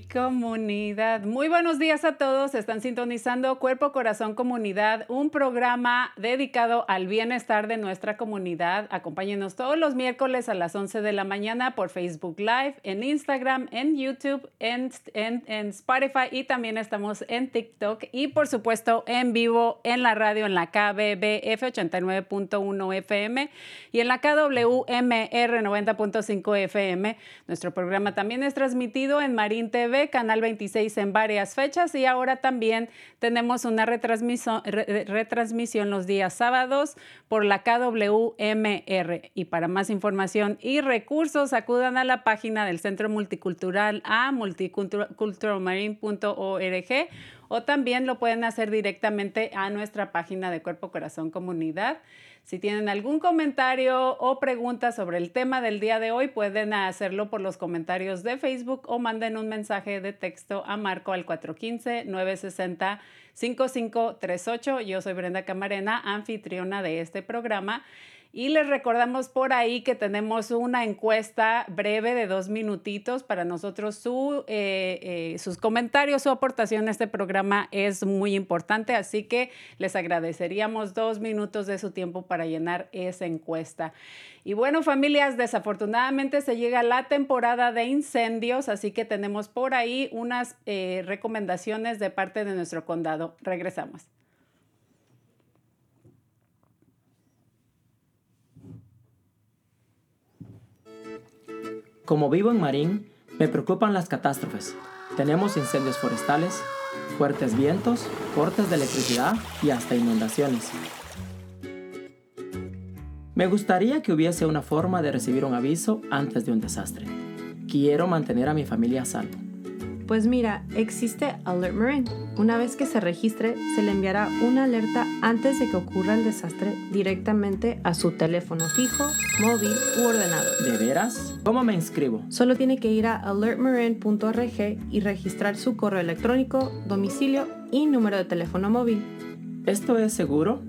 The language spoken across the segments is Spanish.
Comunidad. Muy buenos días a todos. Están sintonizando Cuerpo, Corazón, Comunidad, un programa dedicado al bienestar de nuestra comunidad. Acompáñenos todos los miércoles a las 11 de la mañana por Facebook Live, en Instagram, en YouTube, en, en, en Spotify y también estamos en TikTok y por supuesto en vivo en la radio en la KBBF 89.1 FM y en la KWMR 90.5 FM. Nuestro programa también es transmitido en Marín Canal 26 en varias fechas y ahora también tenemos una retransmisión, re- retransmisión los días sábados por la KWMR. Y para más información y recursos, acudan a la página del Centro Multicultural a multiculturalmarine.org o también lo pueden hacer directamente a nuestra página de Cuerpo Corazón Comunidad. Si tienen algún comentario o pregunta sobre el tema del día de hoy, pueden hacerlo por los comentarios de Facebook o manden un mensaje de texto a Marco al 415-960-5538. Yo soy Brenda Camarena, anfitriona de este programa. Y les recordamos por ahí que tenemos una encuesta breve de dos minutitos para nosotros. Su, eh, eh, sus comentarios, su aportación a este programa es muy importante, así que les agradeceríamos dos minutos de su tiempo para llenar esa encuesta. Y bueno, familias, desafortunadamente se llega la temporada de incendios, así que tenemos por ahí unas eh, recomendaciones de parte de nuestro condado. Regresamos. Como vivo en Marín, me preocupan las catástrofes. Tenemos incendios forestales, fuertes vientos, cortes de electricidad y hasta inundaciones. Me gustaría que hubiese una forma de recibir un aviso antes de un desastre. Quiero mantener a mi familia a salvo. Pues mira, existe Alert Marine. Una vez que se registre, se le enviará una alerta antes de que ocurra el desastre directamente a su teléfono fijo, móvil u ordenador. ¿De veras? ¿Cómo me inscribo? Solo tiene que ir a alertmarine.org y registrar su correo electrónico, domicilio y número de teléfono móvil. ¿Esto es seguro?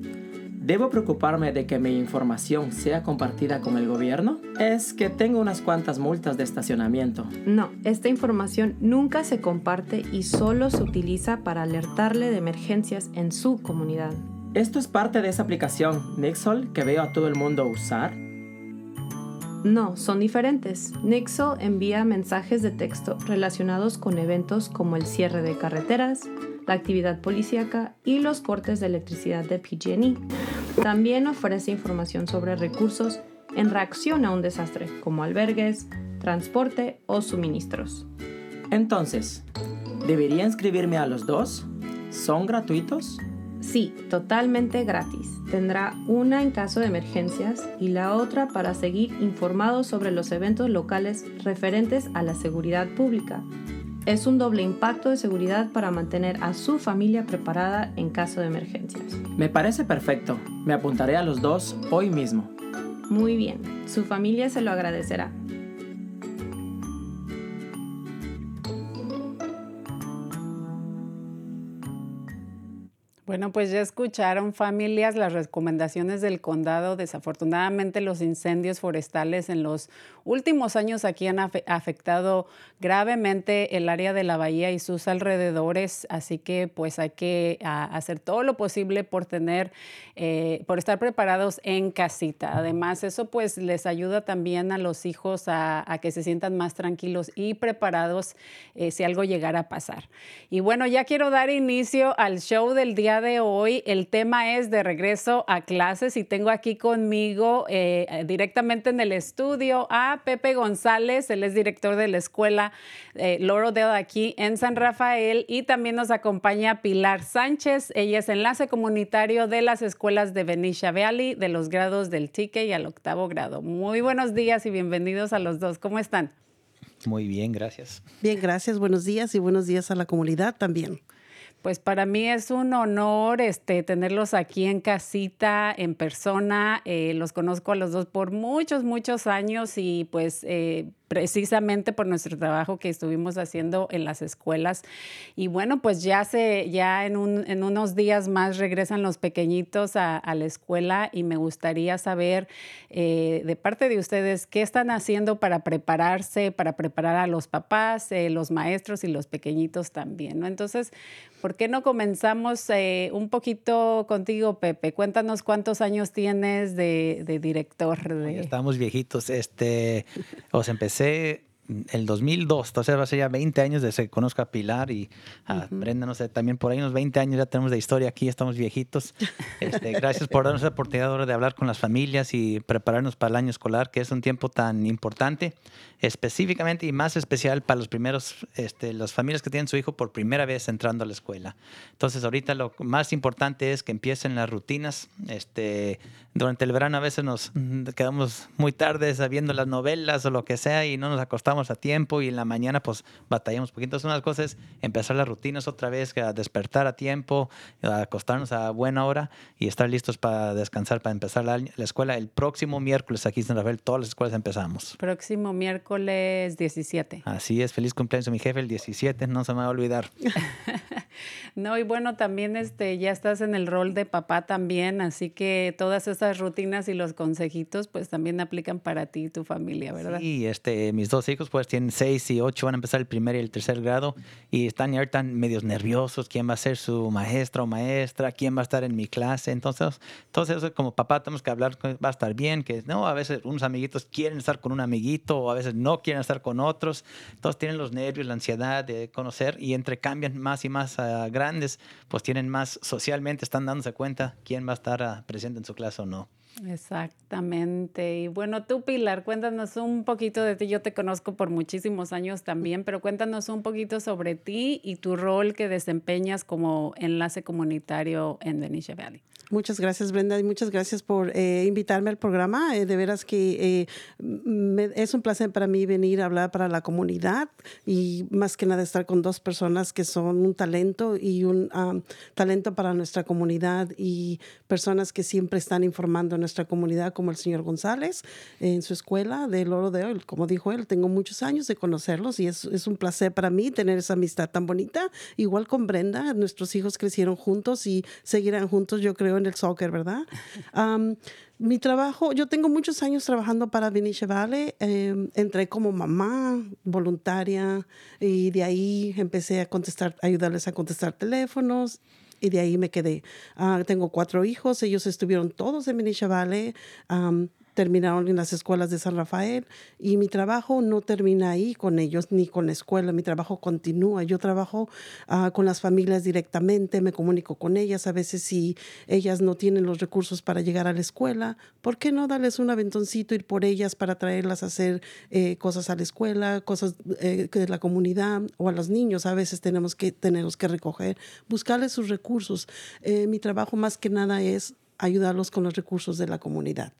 ¿Debo preocuparme de que mi información sea compartida con el gobierno? Es que tengo unas cuantas multas de estacionamiento. No, esta información nunca se comparte y solo se utiliza para alertarle de emergencias en su comunidad. ¿Esto es parte de esa aplicación Nixol que veo a todo el mundo usar? No, son diferentes. Nixle envía mensajes de texto relacionados con eventos como el cierre de carreteras, la actividad policíaca y los cortes de electricidad de PG&E. También ofrece información sobre recursos en reacción a un desastre, como albergues, transporte o suministros. Entonces, ¿debería inscribirme a los dos? ¿Son gratuitos? Sí, totalmente gratis. Tendrá una en caso de emergencias y la otra para seguir informados sobre los eventos locales referentes a la seguridad pública. Es un doble impacto de seguridad para mantener a su familia preparada en caso de emergencias. Me parece perfecto. Me apuntaré a los dos hoy mismo. Muy bien, su familia se lo agradecerá. Bueno, pues ya escucharon familias las recomendaciones del condado. Desafortunadamente los incendios forestales en los últimos años aquí han afectado gravemente el área de la bahía y sus alrededores, así que pues hay que hacer todo lo posible por tener, eh, por estar preparados en casita. Además, eso pues les ayuda también a los hijos a, que se sientan más tranquilos y preparados eh, si algo llegara a pasar. Y bueno, ya quiero dar inicio al show del día de hoy. El tema es de regreso a clases y tengo aquí conmigo eh, directamente en el estudio a Pepe González, él es director de la escuela eh, Laurel aquí en San Rafael y también nos acompaña Pilar Sánchez, ella es enlace comunitario de las escuelas de Benicia Valley de los grados del TIC y al octavo grado. Muy buenos días y bienvenidos a los dos. ¿Cómo están? Muy bien, gracias. Bien, gracias. Buenos días y buenos días a la comunidad también. Pues para mí es un honor este, tenerlos aquí en casita, en persona. Eh, los conozco a los dos por muchos, muchos años y pues eh, precisamente por nuestro trabajo que estuvimos haciendo en las escuelas. Y bueno, pues ya, se, ya en, unos días más regresan los pequeñitos a, la escuela y me gustaría saber eh, de parte de ustedes qué están haciendo para prepararse, para preparar a los papás, eh, los maestros y los pequeñitos también, ¿no? Entonces, ¿por qué no comenzamos eh, un poquito contigo, Pepe? Cuéntanos cuántos años tienes de, director. De... Estamos viejitos. Este, os empecé Você el 2002, entonces va a ser ya 20 años de que conozco a Pilar y a Brenda, no sé, también por ahí unos 20 años ya tenemos de historia aquí, estamos viejitos. Este, gracias por darnos la oportunidad de hablar con las familias y prepararnos para el año escolar, que es un tiempo tan importante, específicamente y más especial para los primeros, este, las familias que tienen su hijo por primera vez entrando a la escuela. Entonces ahorita lo más importante es que empiecen las rutinas. Este, durante el verano a veces nos quedamos muy tarde viendo las novelas o lo que sea y no nos acostamos a tiempo y en la mañana pues batallamos un poquito. Entonces, una de las cosas es empezar las rutinas otra vez, a despertar a tiempo, a acostarnos a buena hora y estar listos para descansar, para empezar la, escuela el próximo miércoles aquí en San Rafael. Todas las escuelas empezamos. Próximo miércoles 17. Así es, feliz cumpleaños a mi jefe el 17, no se me va a olvidar. no, y bueno, también este, ya estás en el rol de papá también, así que todas esas rutinas y los consejitos pues también aplican para ti y tu familia, ¿verdad? Sí, este, mis dos hijos pues tienen seis y ocho, van a empezar el primer y el tercer grado y están ya tan medios nerviosos, quién va a ser su maestra o maestra, quién va a estar en mi clase. Entonces, entonces como papá tenemos que hablar, va a estar bien, que no, a veces unos amiguitos quieren estar con un amiguito o a veces no quieren estar con otros. Entonces tienen los nervios, la ansiedad de conocer y entre cambian más y más grandes, pues tienen más socialmente, están dándose cuenta quién va a estar uh, presente en su clase o no. Exactamente. Y bueno, tú, Pilar, cuéntanos un poquito de ti. Yo te conozco por muchísimos años también, pero cuéntanos un poquito sobre ti y tu rol que desempeñas como enlace comunitario en Benicia Valley. Muchas gracias, Brenda, y muchas gracias por eh, invitarme al programa. Eh, de veras que eh, es un placer para mí venir a hablar para la comunidad y más que nada estar con dos personas que son un talento y un talento para nuestra comunidad y personas que siempre están informando a nuestra comunidad, como el señor González en su escuela de Oro de Hoy. Como dijo él, tengo muchos años de conocerlos y es, es un placer para mí tener esa amistad tan bonita. Igual con Brenda, nuestros hijos crecieron juntos y seguirán juntos, yo creo, el soccer, ¿verdad? mi trabajo, yo tengo muchos años trabajando para Vinicia Valley. Em, entré como mamá voluntaria y de ahí empecé a contestar, ayudarles a contestar teléfonos y de ahí me quedé. Ah, tengo cuatro hijos, ellos estuvieron todos en Vinicia Valley terminaron en las escuelas de San Rafael y mi trabajo no termina ahí con ellos ni con la escuela, mi trabajo continúa. Yo trabajo ah, con las familias directamente, me comunico con ellas, a veces si ellas no tienen los recursos para llegar a la escuela, ¿por qué no darles un aventoncito, ir por ellas para traerlas a hacer eh, cosas a la escuela, cosas eh, de la comunidad o a los niños? A veces tenemos que, tenemos que recoger, buscarles sus recursos. Eh, mi trabajo más que nada es ayudarlos con los recursos de la comunidad.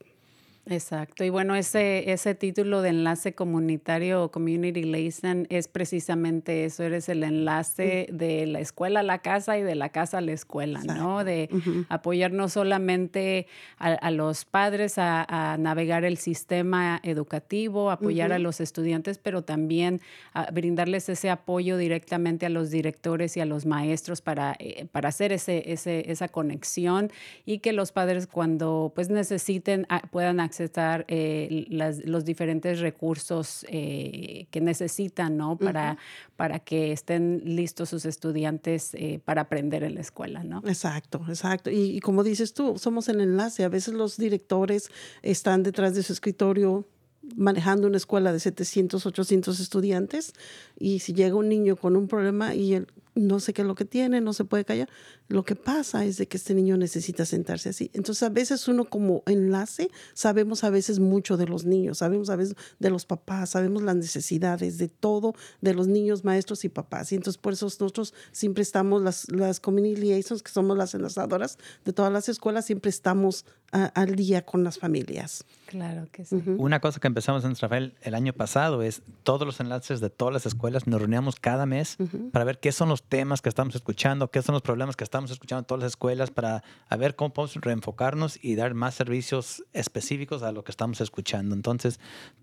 Exacto. Y bueno, ese, ese título de enlace comunitario o community liaison es precisamente eso. Eres el enlace de la escuela a la casa y de la casa a la escuela, ¿no? De apoyar no solamente a, los padres a, navegar el sistema educativo, apoyar a los estudiantes, pero también a brindarles ese apoyo directamente a los directores y a los maestros para, eh, para hacer ese, ese, esa conexión y que los padres cuando pues necesiten puedan acceder accesar eh, las, los diferentes recursos eh, que necesitan, ¿no? Para, para que estén listos sus estudiantes eh, para aprender en la escuela, ¿no? Exacto, exacto. Y, y como dices tú, somos el enlace. A veces los directores están detrás de su escritorio manejando una escuela de 700, 800 estudiantes y si llega un niño con un problema y él no sé qué es lo que tiene, no se puede callar, lo que pasa es de que este niño necesita sentarse así. Entonces a veces uno como enlace sabemos a veces mucho de los niños, sabemos a veces de los papás, sabemos las necesidades de todo, de los niños, maestros y papás. Y entonces por eso nosotros siempre estamos, las, las community liaisons, que somos las enlazadoras de todas las escuelas, siempre estamos a, al día con las familias. Claro que sí. Una cosa que empezamos en Rafael el año pasado es todos los enlaces de todas las escuelas, nos reuníamos cada mes para ver qué son los temas que estamos escuchando, qué son los problemas que estamos escuchando en todas las escuelas, para a ver cómo podemos reenfocarnos y dar más servicios específicos a lo que estamos escuchando. Entonces,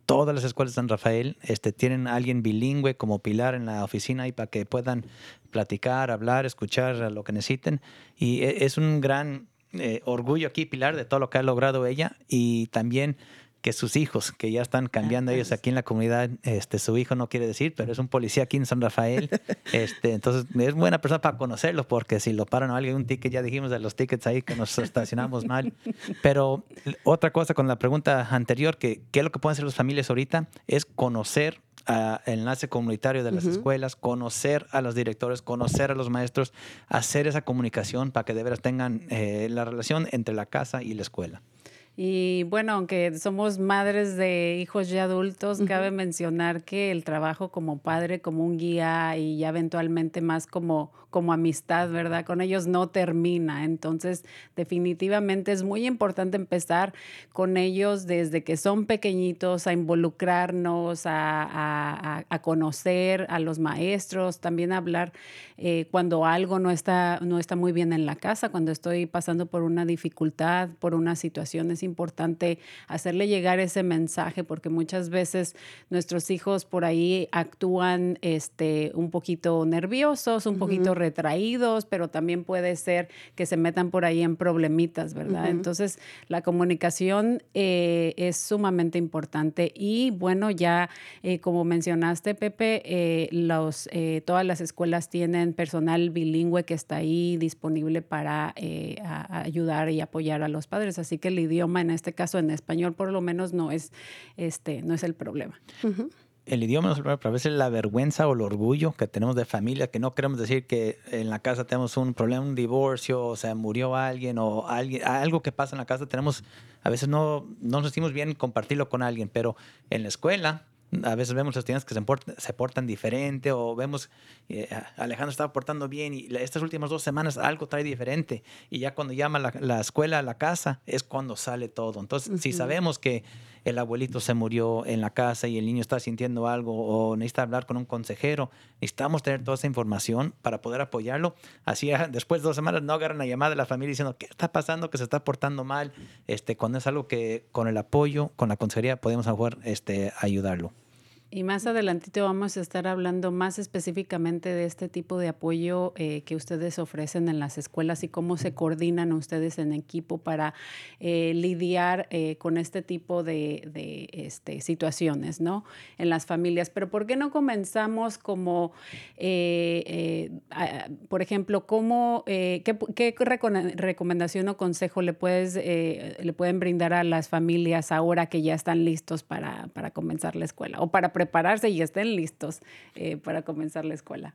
todas las escuelas de San Rafael este, tienen a alguien bilingüe como pilar en la oficina y para que puedan platicar, hablar, escuchar lo que necesiten. Y e- es un gran eh, orgullo aquí, Pilar, de todo lo que ha logrado ella y también que sus hijos, que ya están cambiando ellos aquí en la comunidad, este, su hijo no quiere decir, pero es un policía aquí en San Rafael, este, entonces es buena persona para conocerlo, porque si lo paran a alguien un ticket, ya dijimos de los tickets ahí que nos estacionamos mal, pero otra cosa con la pregunta anterior, que qué es lo que pueden hacer las familias ahorita, es conocer a el enlace comunitario de las escuelas, conocer a los directores, conocer a los maestros, hacer esa comunicación para que de veras tengan eh, la relación entre la casa y la escuela. Y bueno, aunque somos madres de hijos ya adultos, cabe mencionar que el trabajo como padre, como un guía y ya eventualmente más como, como amistad, ¿verdad? Con ellos no termina. Entonces, definitivamente es muy importante empezar con ellos desde que son pequeñitos, a involucrarnos, a, a- a- conocer a los maestros, también hablar eh, cuando algo no está, no está muy bien en la casa, cuando estoy pasando por una dificultad, por una situación, es importante hacerle llegar ese mensaje porque muchas veces nuestros hijos por ahí actúan este, un poquito nerviosos, un poquito retraídos, pero también puede ser que se metan por ahí en problemitas, ¿verdad? Entonces, la comunicación eh, es sumamente importante y bueno, ya eh, como mencionaste, Pepe, eh, los, eh, todas las escuelas tienen personal bilingüe que está ahí disponible para eh, a- a ayudar y apoyar a los padres, así que el idioma en este caso en español por lo menos no es, este, no es el problema. El idioma no es el problema, pero a veces la vergüenza o el orgullo que tenemos de familia, que no queremos decir que en la casa tenemos un problema, un divorcio, o sea, murió alguien o alguien, algo que pasa en la casa, tenemos, a veces no, no nos sentimos bien compartirlo con alguien, pero en la escuela a veces vemos estudiantes que se, portan, se portan diferente o vemos eh, Alejandro estaba portando bien y estas últimas dos semanas algo trae diferente y ya cuando llama la, la escuela a la casa es cuando sale todo. Entonces, si sabemos que el abuelito se murió en la casa y el niño está sintiendo algo o necesita hablar con un consejero, necesitamos tener toda esa información para poder apoyarlo. Así ah, después de dos semanas no agarran la llamada de la familia diciendo qué está pasando, que se está portando mal, este, cuando es algo que con el apoyo, con la consejería podemos este, ayudarlo. Y más adelantito vamos a estar hablando más específicamente de este tipo de apoyo eh, que ustedes ofrecen en las escuelas y cómo se coordinan ustedes en equipo para eh, lidiar eh, con este tipo de, de, este, situaciones, ¿no? En las familias. Pero ¿por qué no comenzamos como, por ejemplo, cómo, qué, qué recomendación o consejo le, puedes, le pueden brindar a las familias ahora que ya están listos para, para comenzar la escuela o para prepararse y estén listos eh, para comenzar la escuela?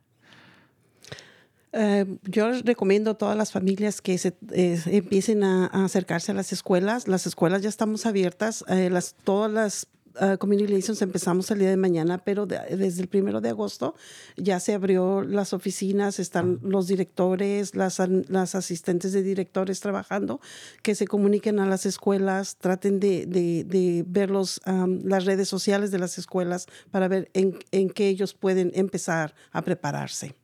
Eh, yo les recomiendo a todas las familias que se, eh, empiecen a, acercarse a las escuelas. Las escuelas ya estamos abiertas. eh, las, todas las uh, community liaisons empezamos el día de mañana, pero de- desde el primero de agosto ya se abrió las oficinas, están los directores, las, las asistentes de directores trabajando, que se comuniquen a las escuelas, traten de, de- de ver los, um, las redes sociales de las escuelas para ver en, en qué ellos pueden empezar a prepararse.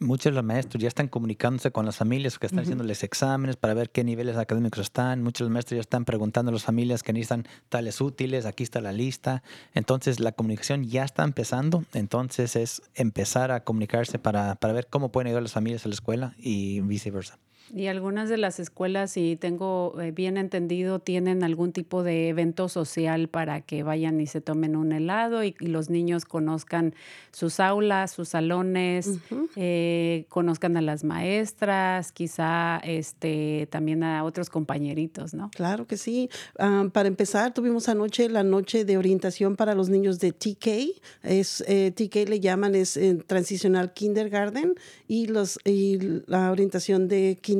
Muchos de los maestros ya están comunicándose con las familias que están haciéndoles exámenes para ver qué niveles académicos están. Muchos de los maestros ya están preguntando a las familias que necesitan tales útiles. Aquí está la lista. Entonces, la comunicación ya está empezando. Entonces, es empezar a comunicarse para, para ver cómo pueden ayudar a las familias a la escuela y viceversa. Y algunas de las escuelas, si tengo eh, bien entendido, tienen algún tipo de evento social para que vayan y se tomen un helado y, y los niños conozcan sus aulas, sus salones, eh, conozcan a las maestras, quizá este, también a otros compañeritos, ¿no? Claro que sí. Ah, para empezar, tuvimos anoche la noche de orientación para los niños de TK. Es, eh, TK le llaman, es eh, Transicional Kindergarten y, los, y la orientación de Kindergarten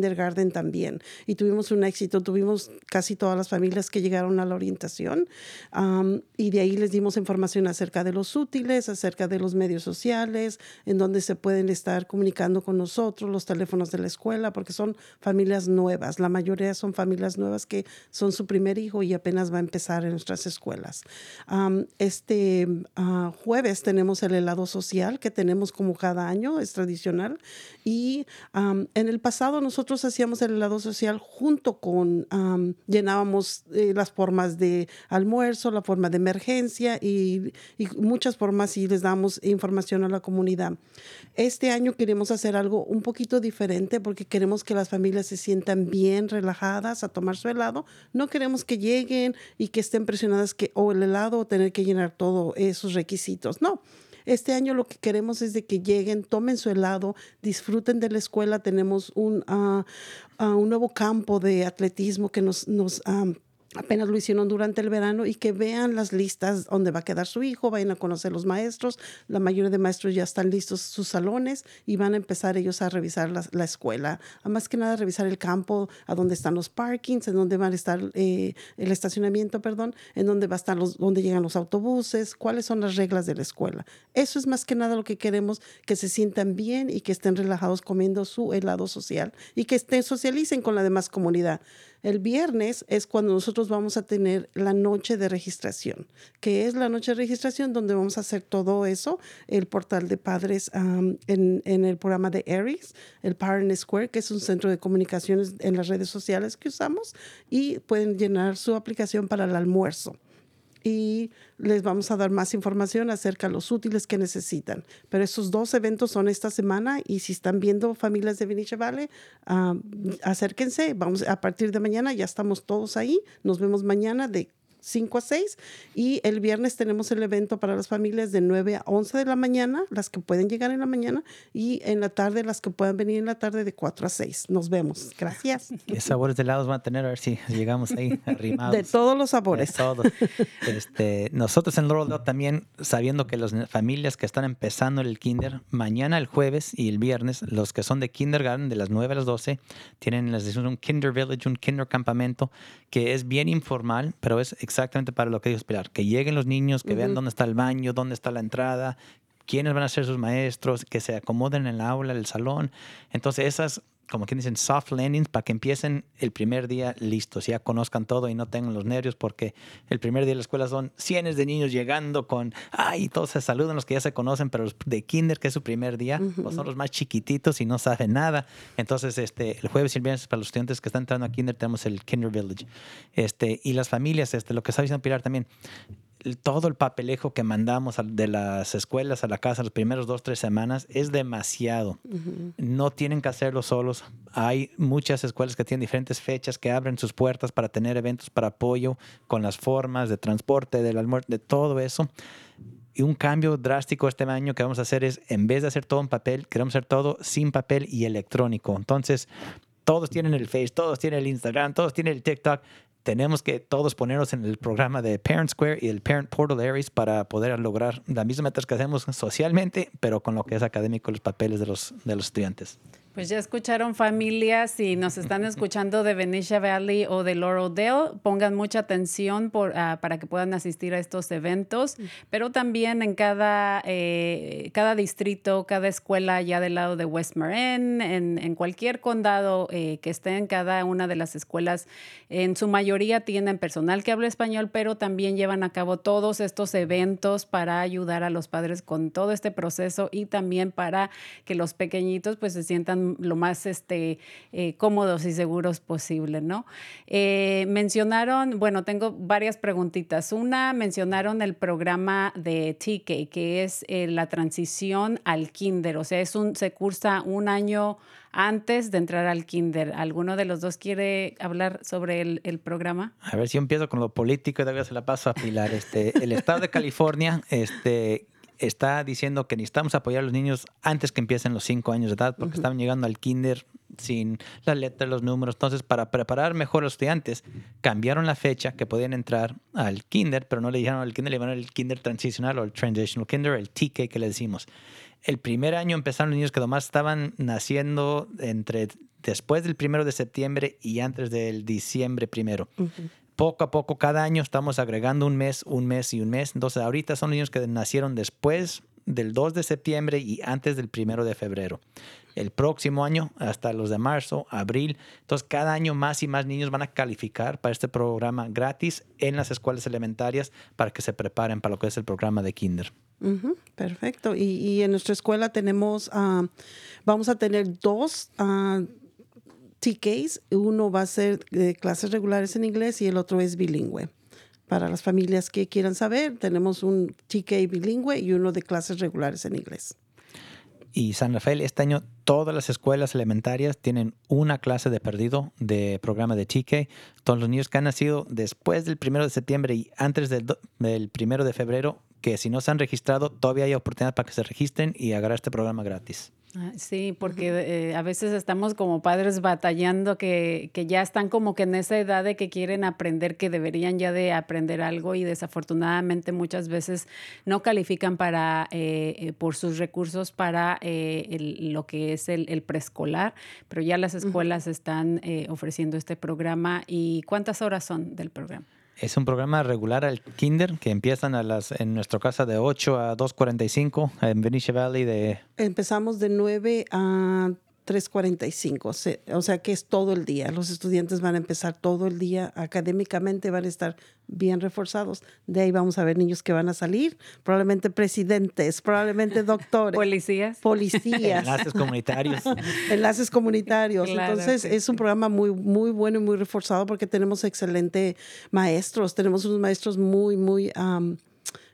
también. Y tuvimos un éxito, tuvimos casi todas las familias que llegaron a la orientación Am, y de ahí les dimos información acerca de los útiles, acerca de los medios sociales, en donde se pueden estar comunicando con nosotros, los teléfonos de la escuela, porque son familias nuevas. La mayoría son familias nuevas que son su primer hijo y apenas va a empezar en nuestras escuelas. Am, este ah, jueves tenemos el helado social que tenemos como cada año, es tradicional. Y am, en el pasado nosotros hacíamos el helado social junto con, am, llenábamos eh, las formas de almuerzo, la forma de emergencia y, y muchas formas y les damos información a la comunidad. Este año queremos hacer algo un poquito diferente porque queremos que las familias se sientan bien relajadas a tomar su helado. No queremos que lleguen y que estén presionadas que o el helado o tener que llenar todos esos requisitos. No. Este año lo que queremos es de que lleguen, tomen su helado, disfruten de la escuela. Tenemos un, ah, un nuevo campo de atletismo que nos, nos apenas lo hicieron durante el verano y que vean las listas donde va a quedar su hijo, vayan a conocer los maestros. La mayoría de maestros ya están listos sus salones y van a empezar ellos a revisar la, la escuela. A más que nada revisar el campo, a dónde están los parkings, en dónde van a estar eh, el estacionamiento, perdón, en dónde va a estar dónde llegan los autobuses, cuáles son las reglas de la escuela. Eso es más que nada lo que queremos, que se sientan bien y que estén relajados comiendo su helado social y que estén socialicen con la demás comunidad. El viernes es cuando nosotros vamos a tener la noche de registración, que es la noche de registración donde vamos a hacer todo eso, el portal de padres en, en, el programa de Aries, el Parent Square, que es un centro de comunicaciones en las redes sociales que usamos, y pueden llenar su aplicación para el almuerzo y les vamos a dar más información acerca de los útiles que necesitan. Pero esos dos eventos son esta semana y si están viendo familias de Vinicia Valley, uh, acérquense. Vamos a partir de mañana, ya estamos todos ahí. Nos vemos mañana de 5 a 6 y el viernes tenemos el evento para las familias de 9 a 11 de la mañana, las que pueden llegar en la mañana y en la tarde las que puedan venir en la tarde de 4 a 6. Nos vemos. Gracias. ¿Qué sabores de helados van a tener? A ver si llegamos ahí arrimados. De todos los sabores. De todo. Este, nosotros en Laurel también, sabiendo que las familias que están empezando el kinder, mañana, el jueves y el viernes, los que son de kindergarten de las 9 a las 12, tienen les decimos, un kinder village, un kinder campamento, que es bien informal, pero es exactamente para lo que ellos esperar. Que lleguen los niños, que uh -huh. vean dónde está el baño, dónde está la entrada, quiénes van a ser sus maestros, que se acomoden en el aula, el salón. Entonces, esas, como quien dicen, soft landings para que empiecen el primer día listos, ya conozcan todo y no tengan los nervios, porque el primer día de la escuela son cientos de niños llegando con, ay, todos se saludan los que ya se conocen, pero los de kinder, que es su primer día, uh -huh. pues son los más chiquititos y no saben nada. Entonces, este, el jueves y el viernes para los estudiantes que están entrando a kinder tenemos el Kinder Village. Este, y las familias, este, lo que está diciendo Pilar también, todo el papelejo que mandamos de las escuelas a la casa las primeros dos, tres semanas es demasiado. Uh -huh. No tienen que hacerlo solos. Hay muchas escuelas que tienen diferentes fechas que abren sus puertas para tener eventos para apoyo con las formas de transporte, del almuerzo, de todo eso. Y un cambio drástico este año que vamos a hacer es, en vez de hacer todo en papel, queremos hacer todo sin papel y electrónico. Entonces, todos tienen el Face, todos tienen el Instagram, todos tienen el TikTok tenemos que todos ponernos en el programa de Parent Square y el Parent Portal Aries para poder lograr las mismas metas que hacemos socialmente, pero con lo que es académico, los papeles de los, de los estudiantes. Pues ya escucharon familias y nos están escuchando de Benicia Valley o de Laureldale. Pongan mucha atención por, uh, para que puedan asistir a estos eventos, pero también en cada, eh, cada distrito, cada escuela ya del lado de West Marin, en, en cualquier condado eh, que esté en cada una de las escuelas, en su mayoría tienen personal que habla español, pero también llevan a cabo todos estos eventos para ayudar a los padres con todo este proceso y también para que los pequeñitos pues se sientan lo más este, eh, cómodos y seguros posible, ¿no? Eh, mencionaron, bueno, tengo varias preguntitas. Una, mencionaron el programa de TK, que es la transición al kinder, o sea, es un, se cursa un año antes de entrar al kinder. ¿Alguno de los dos quiere hablar sobre el, programa? A ver si empiezo con lo político y todavía se la paso a Pilar. Este, el estado de California este, está diciendo que necesitamos apoyar a los niños antes que empiecen los cinco años de edad porque estaban llegando al kinder sin las letras, los números. Entonces, para preparar mejor a los estudiantes, cambiaron la fecha que podían entrar al kinder, pero no le dijeron al kinder, le llamaron el kinder transicional o el transitional kinder, el TK que le decimos el primer año empezaron los niños que nomás estaban naciendo entre después del primero de septiembre y antes del diciembre primero. Poco a poco, cada año estamos agregando un mes, un mes y un mes. Entonces, ahorita son niños que nacieron después del 2 de septiembre y antes del primero de febrero. El próximo año, hasta los de marzo, abril. Entonces, cada año más y más niños van a calificar para este programa gratis en las escuelas elementarias para que se preparen para lo que es el programa de Kinder perfecto. Y, en nuestra escuela tenemos, ah, vamos a tener dos uh, TKs. Uno va a ser de clases regulares en inglés y el otro es bilingüe. Para las familias que quieran saber, tenemos un TK bilingüe y uno de clases regulares en inglés. Y San Rafael, este año todas las escuelas elementarias tienen una clase de perdido de programa de TK. Todos los niños que han nacido después del primero de septiembre y antes del, del primero de febrero que si no se han registrado, todavía hay oportunidad para que se registren y agarrar este programa gratis. Ah, sí, porque eh, a veces estamos como padres batallando que, que, ya están como que en esa edad de que quieren aprender, que deberían ya de aprender algo y desafortunadamente muchas veces no califican para, eh, eh, por sus recursos para lo que es el, preescolar, pero ya las escuelas están ofreciendo este programa. ¿Y cuántas horas son del programa? Es un programa regular al kinder que empiezan a las, en nuestra casa de 8 a 2.45 en Benicia Valley de... Empezamos de 9 a 3.45, o sea que es todo el día. Los estudiantes van a empezar todo el día, académicamente van a estar bien reforzados. De ahí vamos a ver niños que van a salir, probablemente presidentes, probablemente doctores. Policías. Policías. Enlaces comunitarios. Enlaces comunitarios. Entonces es un programa muy, muy bueno y muy reforzado porque tenemos excelentes maestros, tenemos unos maestros muy, muy...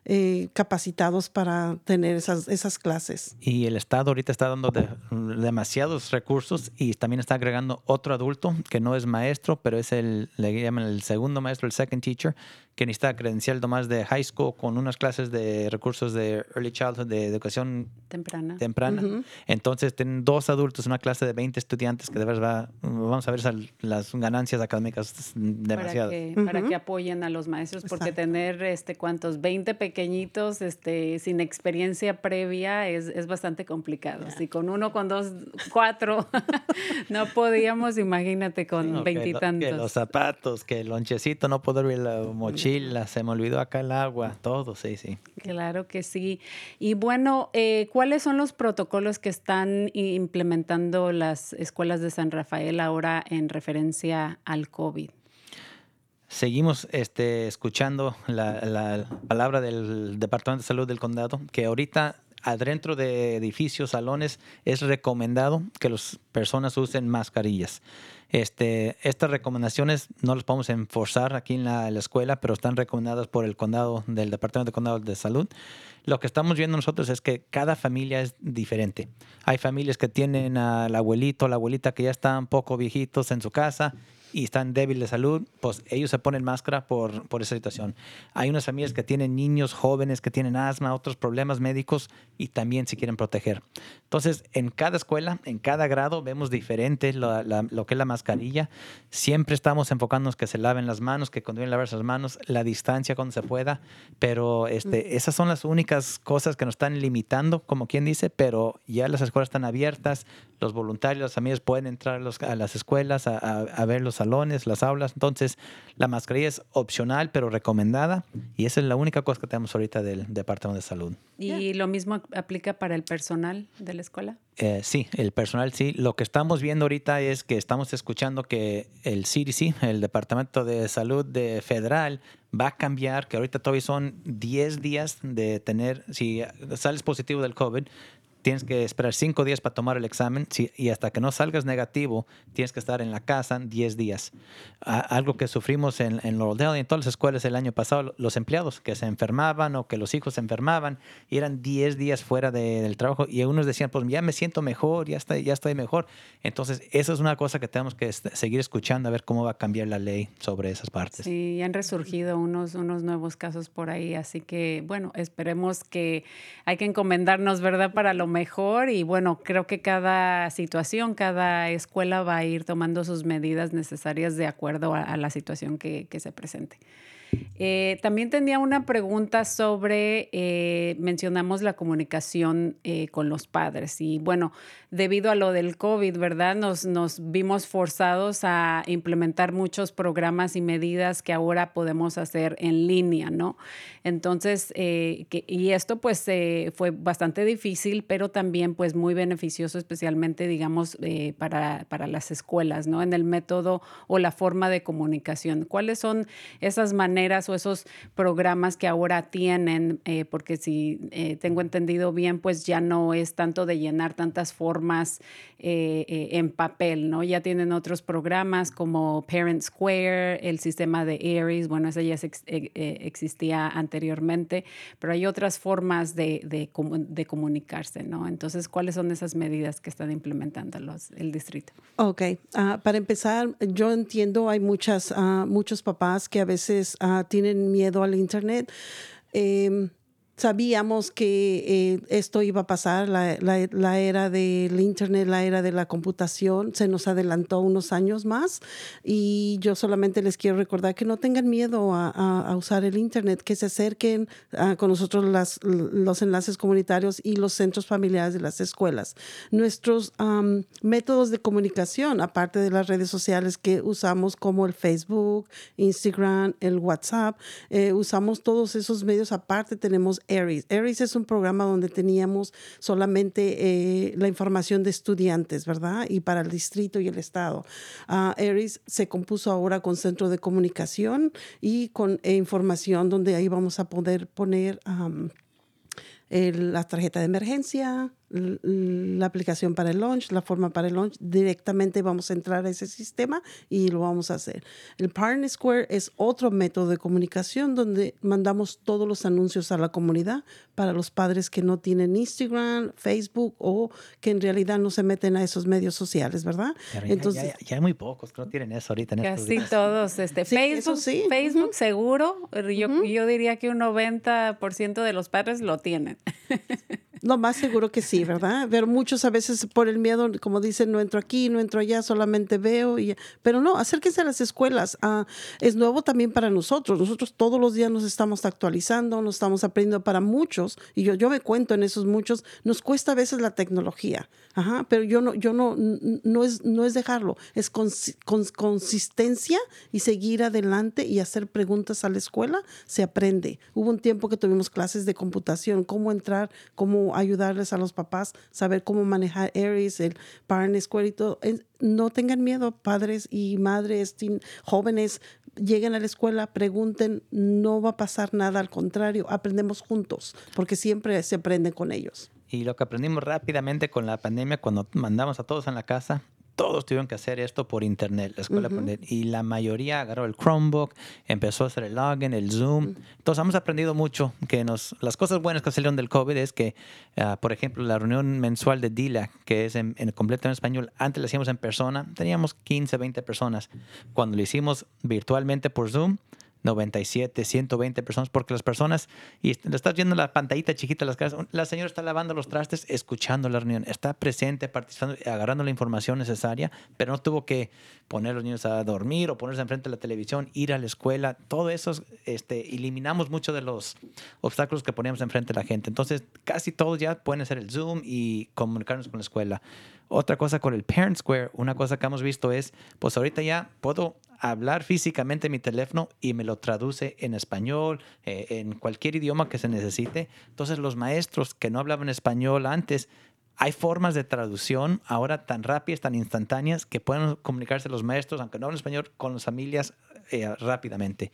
Eh, capacitados para tener esas, esas clases. Y el Estado ahorita está dando demasiados recursos y también está agregando otro adulto que no es maestro, pero es el, le llaman el segundo maestro, el second teacher, que necesita credencial más de high school con unas clases de recursos de early childhood, de educación temprana. temprana. Entonces, tienen dos adultos, una clase de 20 estudiantes que de verdad vamos a ver las ganancias académicas demasiadas. Para que, para que apoyen a los maestros, porque tener, este, ¿cuántos? 20 pequeñitos este, sin experiencia previa es, es bastante complicado. Si con uno, con dos, cuatro, no podíamos, imagínate, con veintitantos. que, los zapatos, que el lonchecito, no poder ver la mochila se me olvidó acá el agua, todo, sí, sí. Claro que sí. Y bueno, eh, ¿cuáles son los protocolos que están implementando las escuelas de San Rafael ahora en referencia al COVID? Seguimos este, escuchando la, la palabra del Departamento de Salud del Condado, que ahorita adentro de edificios, salones, es recomendado que las personas usen mascarillas. Este, estas recomendaciones no las podemos enforzar aquí en la, escuela, pero están recomendadas por el condado, del Departamento de Condado de Salud. Lo que estamos viendo nosotros es que cada familia es diferente. Hay familias que tienen al abuelito, la abuelita que ya están poco viejitos en su casa y están débiles de salud, pues ellos se ponen máscara por, por esa situación. Hay unas familias que tienen niños jóvenes que tienen asma, otros problemas médicos y también se quieren proteger. Entonces, en cada escuela, en cada grado, vemos diferente lo, lo que es la mascarilla. Siempre estamos enfocándonos que se laven las manos, que continúen lavarse las manos, la distancia cuando se pueda, pero este, esas son las únicas cosas que nos están limitando, como quien dice, pero ya las escuelas están abiertas, los voluntarios, las familias pueden entrar a, las escuelas a, a ver los salones, las aulas. Entonces, la mascarilla es opcional, pero recomendada. Y esa es la única cosa que tenemos ahorita del Departamento de Salud. ¿Y lo mismo aplica para el personal de la escuela? Eh, sí, el personal sí. Lo que estamos viendo ahorita es que estamos escuchando que el CDC, el Departamento de Salud de Federal, va a cambiar, que ahorita todavía son 10 días de tener, si sales positivo del COVID, tienes que esperar cinco días para tomar el examen y hasta que no salgas negativo, tienes que estar en la casa 10 días. algo que sufrimos en, en Lauderdale y en todas las escuelas el año pasado, los empleados que se enfermaban o que los hijos se enfermaban y eran 10 días fuera del trabajo y algunos decían, pues ya me siento mejor, ya estoy, ya estoy mejor. Entonces, eso es una cosa que tenemos que seguir escuchando a ver cómo va a cambiar la ley sobre esas partes. Sí, han resurgido unos, unos nuevos casos por ahí, así que bueno, esperemos que hay que encomendarnos, ¿verdad?, para lo mejor y bueno, creo que cada situación, cada escuela va a ir tomando sus medidas necesarias de acuerdo a, la situación que, que se presente. Eh, también tenía una pregunta sobre, eh, mencionamos la comunicación eh, con los padres y bueno, debido a lo del COVID, ¿verdad? Nos, nos vimos forzados a implementar muchos programas y medidas que ahora podemos hacer en línea, ¿no? Entonces, y esto pues fue bastante difícil, pero también pues muy beneficioso, especialmente, digamos, para, para las escuelas, ¿no? En el método o la forma de comunicación. ¿Cuáles son esas maneras o esos programas que ahora tienen, eh, porque si eh, tengo entendido bien, pues ya no es tanto de llenar tantas formas eh, en papel, ¿no? Ya tienen otros programas como Parent Square, el sistema de Aries, bueno, ese ya existía anteriormente, pero hay otras formas de, de, comunicarse, ¿no? Entonces, ¿cuáles son esas medidas que están implementando los, el distrito? Ok, ah, para empezar, yo entiendo, hay muchas, uh, muchos papás que a veces uh, tienen miedo al Internet. Eh, sabíamos que eh, esto iba a pasar, la, la, era del Internet, la era de la computación, se nos adelantó unos años más y yo solamente les quiero recordar que no tengan miedo a, a, usar el Internet, que se acerquen ah, con nosotros las, los enlaces comunitarios y los centros familiares de las escuelas. Nuestros métodos de comunicación, aparte de las redes sociales que usamos como el Facebook, Instagram, el WhatsApp, eh, usamos todos esos medios, aparte tenemos Aries. Aries es un programa donde teníamos solamente eh, la información de estudiantes, ¿verdad? Y para el distrito y el estado. Uh, Aries se compuso ahora con centro de comunicación y con eh, información donde ahí vamos a poder poner la tarjeta de emergencia, la aplicación para el launch, la forma para el launch, directamente vamos a entrar a ese sistema y lo vamos a hacer. El Partner Square es otro método de comunicación donde mandamos todos los anuncios a la comunidad para los padres que no tienen Instagram, Facebook o que en realidad no se meten a esos medios sociales, ¿verdad? Entonces, ya, hay muy pocos que no tienen eso ahorita. En Casi todos. Este, Facebook, sí. Facebook seguro. Yo, yo diría que un 90% de los padres lo tienen. Lo más seguro que sí, ¿verdad? Pero muchos a veces por el miedo, como dicen, no entro aquí, no entro allá, solamente veo. Y, pero no, acérquense a las escuelas. Ah, es nuevo también para nosotros. Nosotros todos los días nos estamos actualizando, nos estamos aprendiendo para muchos. Y yo, yo me cuento en esos muchos. Nos cuesta a veces la tecnología. Ajá, pero yo no, yo no, no es, no es dejarlo, es con, consistencia y seguir adelante y hacer preguntas a la escuela, se aprende. Hubo un tiempo que tuvimos clases de computación, cómo entrar, cómo ayudarles a los papás, saber cómo manejar Aries, el Parent Square y todo. No tengan miedo, padres y madres, jóvenes, lleguen a la escuela, pregunten, no va a pasar nada, al contrario, aprendemos juntos, porque siempre se aprende con ellos. Y lo que aprendimos rápidamente con la pandemia, cuando mandamos a todos en la casa, todos tuvieron que hacer esto por internet, la escuela Y la mayoría agarró el Chromebook, empezó a hacer el login, el Zoom. Entonces hemos aprendido mucho que nos, las cosas buenas que salieron del COVID es que, ah, por ejemplo, la reunión mensual de DILA, que es en, en completo en español, antes la hacíamos en persona, teníamos 15, 20 personas. Cuando lo hicimos virtualmente por Zoom, 97, 120 personas, porque las personas, y le estás viendo la pantallita chiquita, las casas, la señora está lavando los trastes, escuchando la reunión, está presente, participando, agarrando la información necesaria, pero no tuvo que poner a los niños a dormir o ponerse enfrente de la televisión, ir a la escuela, todo eso, este, eliminamos muchos de los obstáculos que poníamos enfrente de la gente. Entonces, casi todos ya pueden hacer el Zoom y comunicarnos con la escuela. Otra cosa con el Parent Square, una cosa que hemos visto es, pues ahorita ya puedo hablar físicamente mi teléfono y me lo traduce en español, eh, en cualquier idioma que se necesite. Entonces los maestros que no hablaban español antes, hay formas de traducción ahora tan rápidas, tan instantáneas, que pueden comunicarse los maestros, aunque no hablen español, con las familias eh, rápidamente.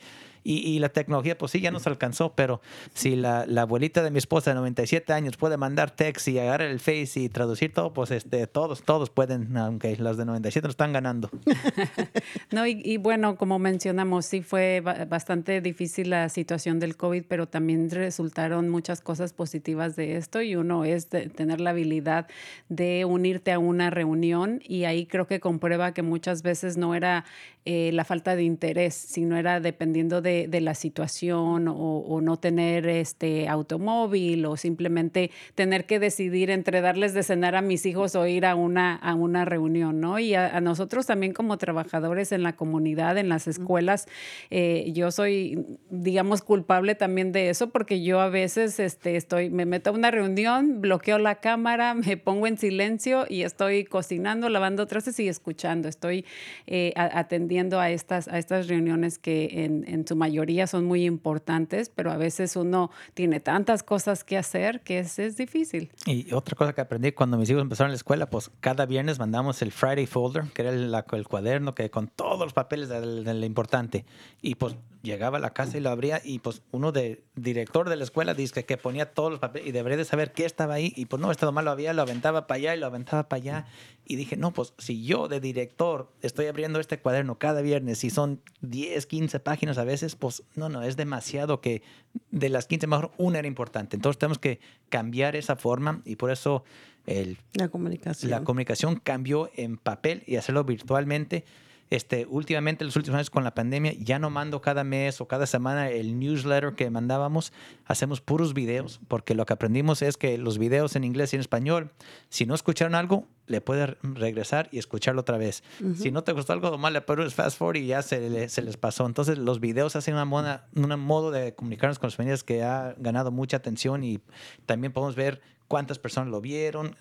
Y, la tecnología, pues sí, ya nos alcanzó, pero si la, abuelita de mi esposa de 97 años puede mandar text y agarrar el Face y traducir todo, pues este, todos, todos pueden, aunque las de 97 no están ganando. no, y, bueno, como mencionamos, sí fue bastante difícil la situación del COVID, pero también resultaron muchas cosas positivas de esto y uno es tener la habilidad de unirte a una reunión y ahí creo que comprueba que muchas veces no era eh, la falta de interés, sino era dependiendo de de, la situación o, no tener este automóvil o simplemente tener que decidir entre darles de cenar a mis hijos o ir a una, a una reunión, ¿no? Y a, nosotros también como trabajadores en la comunidad, en las escuelas, eh, yo soy, digamos, culpable también de eso porque yo a veces este, estoy, me meto a una reunión, bloqueo la cámara, me pongo en silencio y estoy cocinando, lavando trastes y escuchando. Estoy eh, atendiendo a estas, a estas reuniones que en, su mayoría son muy importantes, pero a veces uno tiene tantas cosas que hacer que es, es difícil. Y otra cosa que aprendí cuando mis hijos empezaron la escuela, pues cada viernes mandamos el Friday Folder, que era el, cuaderno que con todos los papeles de lo importante. Y pues llegaba a la casa y lo abría y pues uno de director de la escuela dice que ponía todos los papeles y debería de saber qué estaba ahí y pues no, estaba mal lo había, lo aventaba para allá y lo aventaba para allá y dije, no, pues si yo de director estoy abriendo este cuaderno cada viernes y son 10, 15 páginas a veces, pues no, no, es demasiado que de las 15 mejor una era importante. Entonces tenemos que cambiar esa forma y por eso el, la comunicación. La comunicación cambió en papel y hacerlo virtualmente este, últimamente, los últimos años con la pandemia, ya no mando cada mes o cada semana el newsletter que mandábamos. Hacemos puros videos, porque lo que aprendimos es que los videos en inglés y en español, si no escucharon algo, le puedes regresar y escucharlo otra vez. Si no te gustó algo, nomás le pones fast forward y ya se, se, les pasó. Entonces, los videos hacen una, moda, un modo de comunicarnos con las familias que ha ganado mucha atención y también podemos ver cuántas personas lo vieron,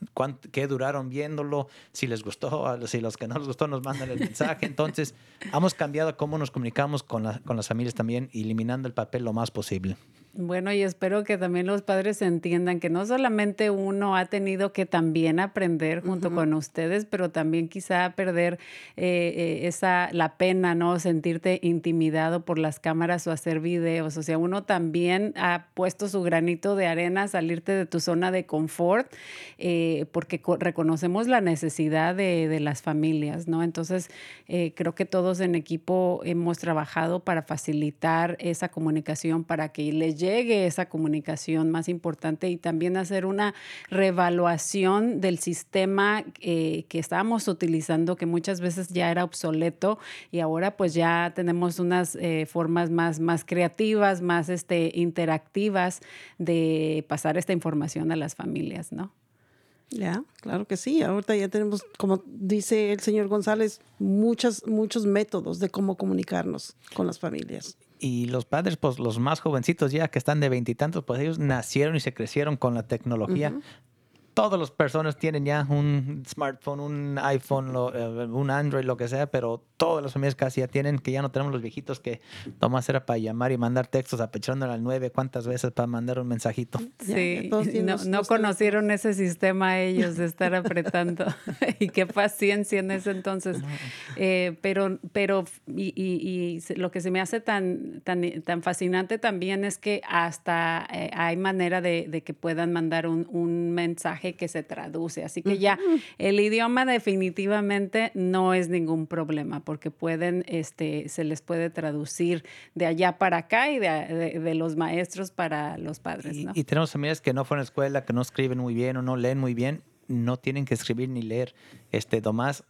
qué duraron viéndolo, si les gustó, si los que no les gustó nos mandan el mensaje. Entonces, hemos cambiado cómo nos comunicamos con, con las familias también, eliminando el papel lo más posible. Bueno, y espero que también los padres entiendan que no solamente uno ha tenido que también aprender junto con ustedes, pero también quizá perder eh, eh, esa la pena, ¿no? Sentirte intimidado por las cámaras o hacer videos. O sea, uno también ha puesto su granito de arena, salirte de tu zona de confort, eh, porque reconocemos la necesidad de, de, las familias, ¿no? Entonces, creo que todos en equipo hemos trabajado para facilitar esa comunicación, para que les llegue esa comunicación más importante y también hacer una reevaluación del sistema eh, que estábamos utilizando, que muchas veces ya era obsoleto y ahora pues ya tenemos unas eh, formas más, más creativas, más este, interactivas de pasar esta información a las familias, ¿no? Ya, claro que sí. Ahorita ya tenemos, como dice el señor González, muchos, muchos métodos de cómo comunicarnos con las familias y los padres, pues los más jovencitos ya que están de veintitantos, pues ellos nacieron y se crecieron con la tecnología todas las personas tienen ya un smartphone, un iPhone, eh, un Android, lo que sea, pero todas las familias casi ya tienen, que ya no tenemos los viejitos que nomás era para llamar y mandar textos apechándole al 9 cuántas veces para mandar un mensajito. Sí, no, conocieron ese sistema ellos de estar apretando y qué paciencia en ese entonces. Eh, pero, pero y, y, lo que se me hace tan, tan, tan fascinante también es que hasta eh, hay manera de, de, que puedan mandar un, un mensaje que se traduce. Así que ya el idioma definitivamente no es ningún problema porque pueden, este, se les puede traducir de allá para acá y de, los maestros para los padres. Y, tenemos familias que no fueron a escuela, que no escriben muy bien o no leen muy bien, no tienen que escribir ni leer. Este, nomás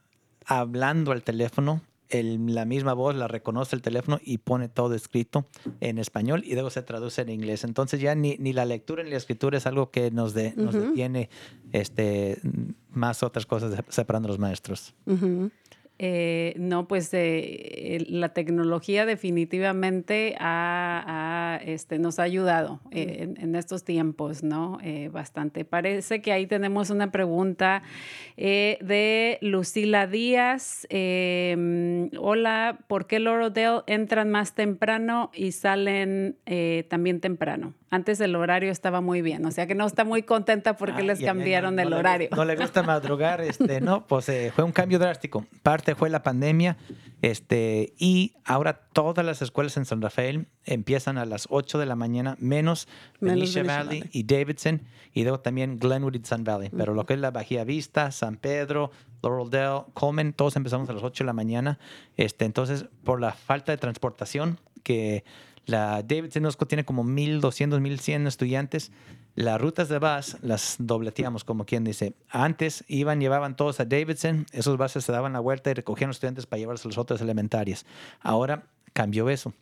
hablando al teléfono la misma voz la reconoce el teléfono y pone todo escrito en español y luego se traduce en inglés. Entonces ya ni, ni la lectura ni la escritura es algo que nos, de, nos detiene este, más otras cosas separando los maestros. Eh, no, pues eh, la tecnología definitivamente este, nos ha ayudado eh, en, estos tiempos, ¿no? bastante. Parece que ahí tenemos una pregunta de Lucila Díaz. Em, hola, ¿por qué Lauderdale entran más temprano y salen también temprano? Antes el horario estaba muy bien, o sea que no está muy contenta porque les cambiaron el horario. no le gusta madrugar, este, no, pues eh, fue un cambio drástico. Parte fue la pandemia, este, y ahora todas las escuelas en San Rafael empiezan a las 8 de la mañana, menos, Benicia Valley, y Davidson, y luego también Glenwood y Sun Valley. Pero lo que es la Bahía Vista, San Pedro, Laureldale, Coleman, todos empezamos a las 8 de la mañana. Este, entonces, por la falta de transportación, que la Davidson tiene como 1.200, 1.100 estudiantes. Las rutas de bus las dobleteamos, como quien dice. Antes iban, llevaban todos a Davidson, esos buses se daban la vuelta y recogían los estudiantes para llevarse a las otras elementarias. Ahora cambió eso.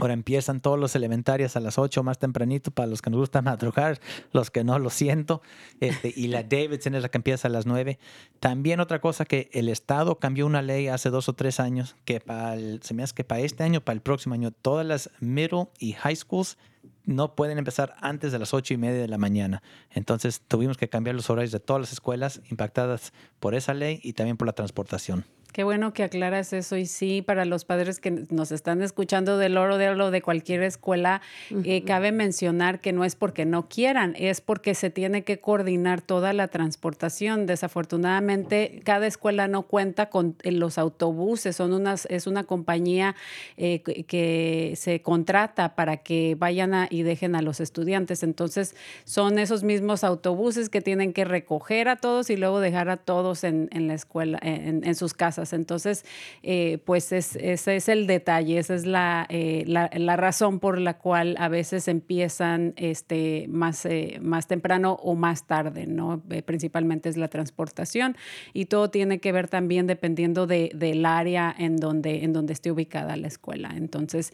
Ahora empiezan todos los elementarios a las 8 más tempranito para los que nos gusta madrugar, los que no lo siento. Este, y la Davidson es la que empieza a las 9. También otra cosa que el Estado cambió una ley hace dos o tres años que para se me hace que para este año, para el próximo año, todas las middle y high schools no pueden empezar antes de las ocho y media de la mañana. Entonces tuvimos que cambiar los horarios de todas las escuelas impactadas por esa ley y también por la transportación. Qué bueno que aclaras eso y sí, para los padres que nos están escuchando del oro de oro de cualquier escuela, eh, cabe mencionar que no es porque no quieran, es porque se tiene que coordinar toda la transportación. Desafortunadamente, cada escuela no cuenta con eh, los autobuses, son unas, es una compañía eh, que se contrata para que vayan y dejen a los estudiantes. Entonces, son esos mismos autobuses que tienen que recoger a todos y luego dejar a todos en, la escuela, en sus casas. Entonces, eh, pues ese es el detalle, esa es eh, la, la, razón por la cual a veces empiezan este, más, eh, más temprano o más tarde, ¿no? principalmente es la transportación y todo tiene que ver también dependiendo de, del área en donde, en donde esté ubicada la escuela. Entonces,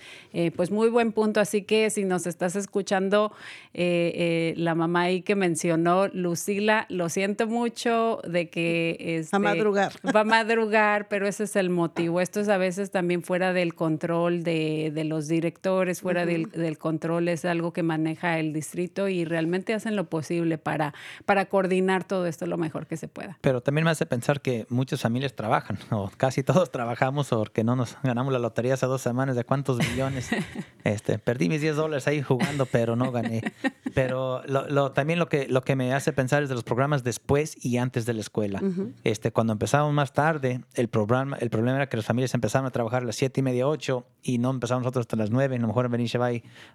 pues muy buen punto. Así que si nos estás escuchando, la mamá ahí que mencionó, Lucila, lo siento mucho de que... Este, a madrugar. Va a madrugar pero ese es el motivo. Esto es a veces también fuera del control de, de los directores, fuera del, del, control, es algo que maneja el distrito y realmente hacen lo posible para, para coordinar todo esto lo mejor que se pueda. Pero también me hace pensar que muchas familias trabajan, o casi todos trabajamos, porque no nos ganamos la lotería hace dos semanas de cuántos millones. este, perdí mis 10 dólares ahí jugando, pero no gané. Pero lo, lo, también lo que, lo que me hace pensar es de los programas después y antes de la escuela. este, cuando empezamos más tarde, el problema, el problema era que las familias empezaban a trabajar a las siete y media, ocho, y no empezamos nosotros hasta las nueve. A lo mejor en Benicia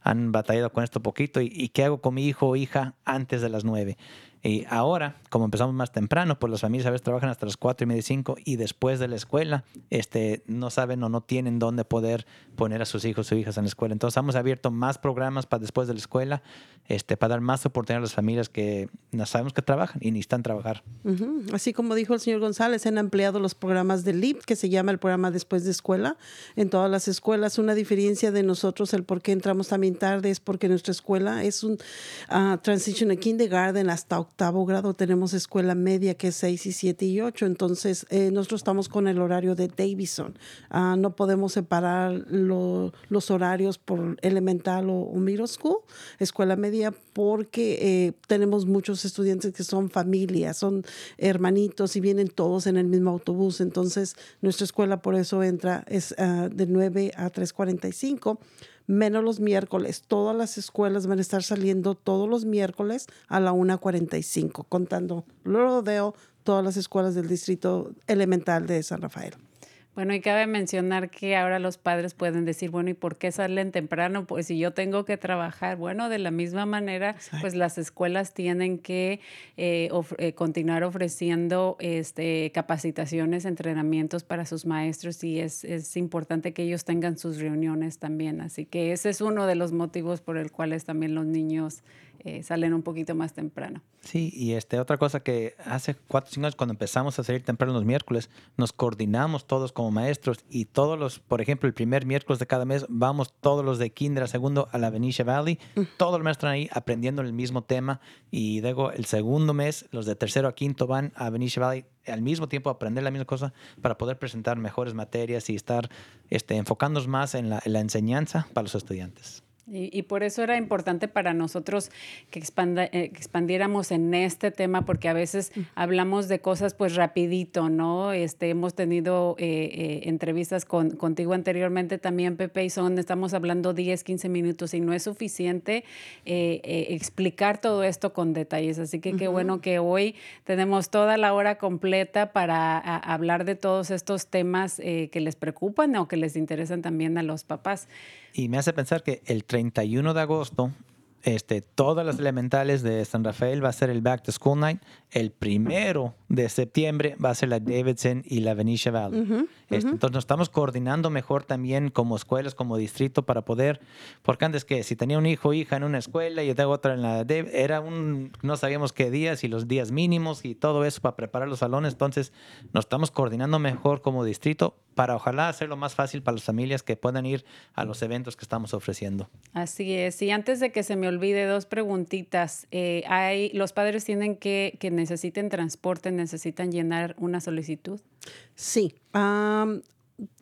han batallado con esto poquito. ¿Y, ¿Y, qué hago con mi hijo o hija antes de las nueve? Y ahora, como empezamos más temprano, pues las familias a veces trabajan hasta las 4 y media, 5 y después de la escuela este, no saben o no tienen dónde poder poner a sus hijos o hijas en la escuela. Entonces hemos abierto más programas para después de la escuela, este, para dar más oportunidad a las familias que sabemos que trabajan y necesitan trabajar. Así como dijo el señor González, han ampliado los programas de LIP, que se llama el programa después de escuela, en todas las escuelas. Una diferencia de nosotros, el por qué entramos también tarde, es porque nuestra escuela es un uh, transition de kindergarten hasta octavo grado tenemos escuela media que es 6 y 7 y 8, entonces eh, nosotros estamos con el horario de Davison. Ah, no podemos separar los horarios por elemental o, middle school, escuela media, porque eh, tenemos muchos estudiantes que son familias, son hermanitos y vienen todos en el mismo autobús, entonces nuestra escuela por eso entra es ah, de 9 a 3.45 menos los miércoles. Todas las escuelas van a estar saliendo todos los miércoles a la 1.45, contando Rodeo, todas las escuelas del distrito elemental de San Rafael. Bueno, y cabe mencionar que ahora los padres pueden decir, bueno, ¿y por qué salen temprano? Pues si yo tengo que trabajar, bueno, de la misma manera, pues las escuelas tienen que eh, eh, continuar ofreciendo este, capacitaciones, entrenamientos para sus maestros y es, es, importante que ellos tengan sus reuniones también. Así que ese es uno de los motivos por el cuales también los niños eh, salen un poquito más temprano. Sí, y este, otra cosa que hace cuatro o cinco años cuando empezamos a salir temprano los miércoles, nos coordinamos todos como maestros y todos los, por ejemplo, el primer miércoles de cada mes vamos todos los de kinder a segundo a la Benicia Valley, mm. todos los maestros ahí aprendiendo el mismo tema y luego el segundo mes los de tercero a quinto van a Benicia Valley al mismo tiempo aprender la misma cosa para poder presentar mejores materias y estar este, enfocándonos más en la, en la enseñanza para los estudiantes. Y, por eso era importante para nosotros que, expanda, eh, expandiéramos en este tema, porque a veces hablamos de cosas pues rapidito, ¿no? Este, hemos tenido eh, eh, entrevistas con, contigo anteriormente también, Pepe, y son, estamos hablando 10, 15 minutos y no es suficiente explicar todo esto con detalles. Así que qué bueno que hoy tenemos toda la hora completa para hablar de todos estos temas que les preocupan o que les interesan también a los papás. Y me hace pensar que el 31 de agosto, este, todas las elementales de San Rafael va a ser el Back to School Night. El primero de septiembre va a ser la Davidson y la Venetia Valley. Este, entonces nos estamos coordinando mejor también como escuelas, como distrito para poder, porque antes que si tenía un hijo o hija en una escuela y yo tengo otra en la era un, no sabíamos qué días y los días mínimos y todo eso para preparar los salones. Entonces nos estamos coordinando mejor como distrito para ojalá hacerlo más fácil para las familias que puedan ir a los eventos que estamos ofreciendo. Así es. Y antes de que se me olvide, dos preguntitas. Eh, hay, ¿Los padres tienen que, que necesiten transporte, necesitan llenar una solicitud? Sí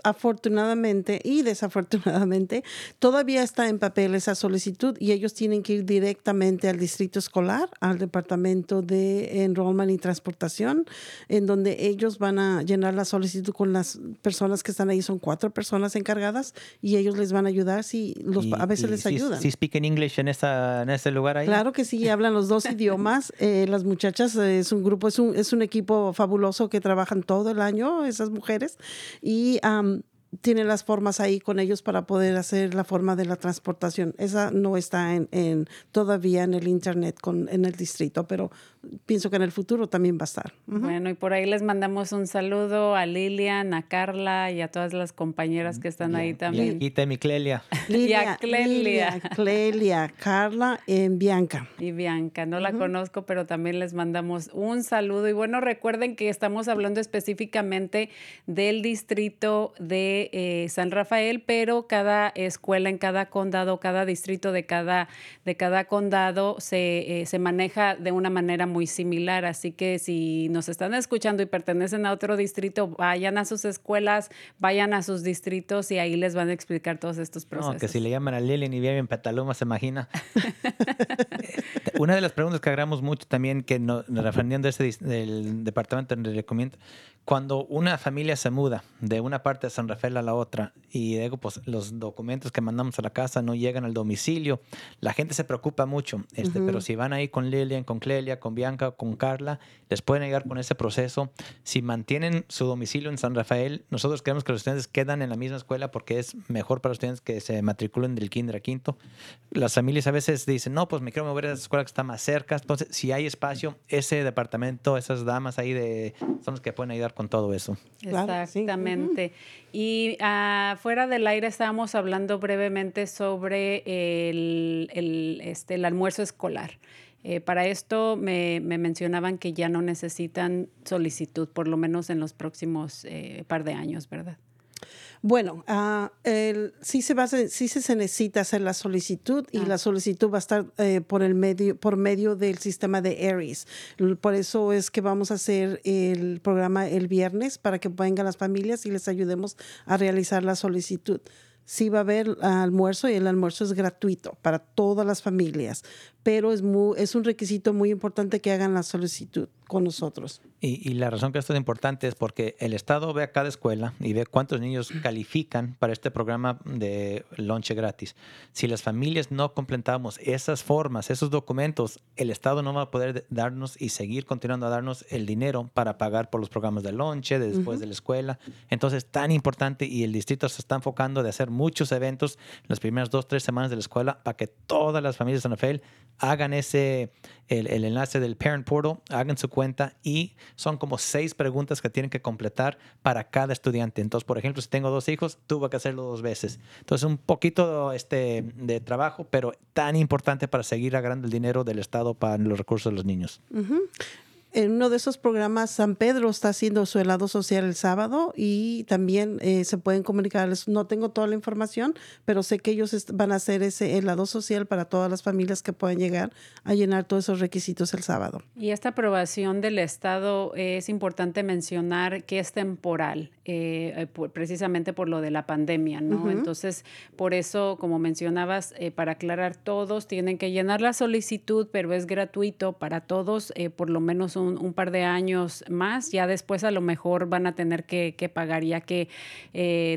afortunadamente y desafortunadamente todavía está en papel esa solicitud y ellos tienen que ir directamente al distrito escolar, al departamento de enrollment y transportación, en donde ellos van a llenar la solicitud con las personas que están ahí, son cuatro personas encargadas y ellos les van a ayudar si los, a veces les ayudan. ¿Si speak English en, esa, en ese lugar ahí? Claro que sí, hablan los dos idiomas. Eh, las muchachas eh, es un grupo, es un, es un equipo fabuloso que trabajan todo el año, esas mujeres, y tiene las formas ahí con ellos para poder hacer la forma de la transportación. Esa no está en, todavía en el internet con, en el distrito, pero pienso que en el futuro también va a estar. Bueno, y por ahí les mandamos un saludo a Lilian, a Carla y a todas las compañeras que están ahí también. Y a mi Clelia. y a Clelia. Clelia, Carla y Bianca. Y Bianca, no la conozco, pero también les mandamos un saludo. Y bueno, recuerden que estamos hablando específicamente del distrito de eh, San Rafael, pero cada escuela en cada condado, cada distrito de cada, de cada condado se, eh, se maneja de una manera muy similar. Así que si nos están escuchando y pertenecen a otro distrito, vayan a sus escuelas, vayan a sus distritos y ahí les van a explicar todos estos procesos. No, que si le llaman a Lilian y vienen en Petaluma, se imagina. Una de las preguntas que hagamos mucho también, que nos refiriendo ese del departamento de recomiendo, cuando una familia se muda de una parte de San Rafael a la otra y luego pues los documentos que mandamos a la casa no llegan al domicilio, la gente se preocupa mucho, este, pero si van ahí con Lilian, con Clelia, con Bianca, con Carla, les pueden ayudar con ese proceso. Si mantienen su domicilio en San Rafael, nosotros queremos que los estudiantes quedan en la misma escuela porque es mejor para los estudiantes que se matriculen del kinder a quinto. Las familias a veces dicen, no, pues me quiero mover a esa escuela que está más cerca. Entonces, si hay espacio, ese departamento, esas damas ahí de, son los que pueden ayudar con todo eso. Exactamente. Y uh, fuera del aire estábamos hablando brevemente sobre el, el, este, el almuerzo escolar. Eh, para esto me, mencionaban que ya no necesitan solicitud, por lo menos en los próximos eh, par de años, ¿verdad? Bueno, uh, sí, se va sí se necesita hacer la solicitud y ah. la solicitud va a estar eh, por, el medio, por medio del sistema de ARIES. Por eso es que vamos a hacer el programa el viernes para que vengan las familias y les ayudemos a realizar la solicitud sí va a haber almuerzo y el almuerzo es gratuito para todas las familias, pero es, es un requisito muy importante que hagan la solicitud con nosotros. Y, la razón que esto es importante es porque el Estado ve a cada escuela y ve cuántos niños califican para este programa de lonche gratis. Si las familias no completamos esas formas, esos documentos, el Estado no va a poder darnos y seguir continuando a darnos el dinero para pagar por los programas de lonche después de la escuela. Entonces, tan importante y el distrito se está enfocando de hacer muchos eventos en las primeras dos, tres semanas de la escuela para que todas las familias de San Rafael hagan ese, el, el enlace del Parent Portal, hagan su cuenta y son como seis preguntas que tienen que completar para cada estudiante. Entonces, por ejemplo, si tengo dos hijos, tuve que hacerlo dos veces. Entonces, un poquito este, de trabajo, pero tan importante para seguir agarrando el dinero del Estado para los recursos de los niños en uno de esos programas, San Pedro está haciendo su helado social el sábado y también eh, se pueden comunicar. No tengo toda la información, pero sé que ellos van a hacer ese helado social para todas las familias que puedan llegar a llenar todos esos requisitos el sábado. Y esta aprobación del Estado es importante mencionar que es temporal. Eh, precisamente por lo de la pandemia, ¿no? Entonces, por eso, como mencionabas, para aclarar, todos tienen que llenar la solicitud, pero es gratuito para todos por lo menos un, par de años más. Ya después a lo mejor van a tener que, pagar, ya que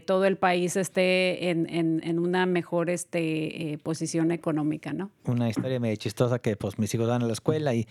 todo el país esté en, en, una mejor este, posición económica, ¿no? Una historia medio chistosa que pues mis hijos van a la escuela y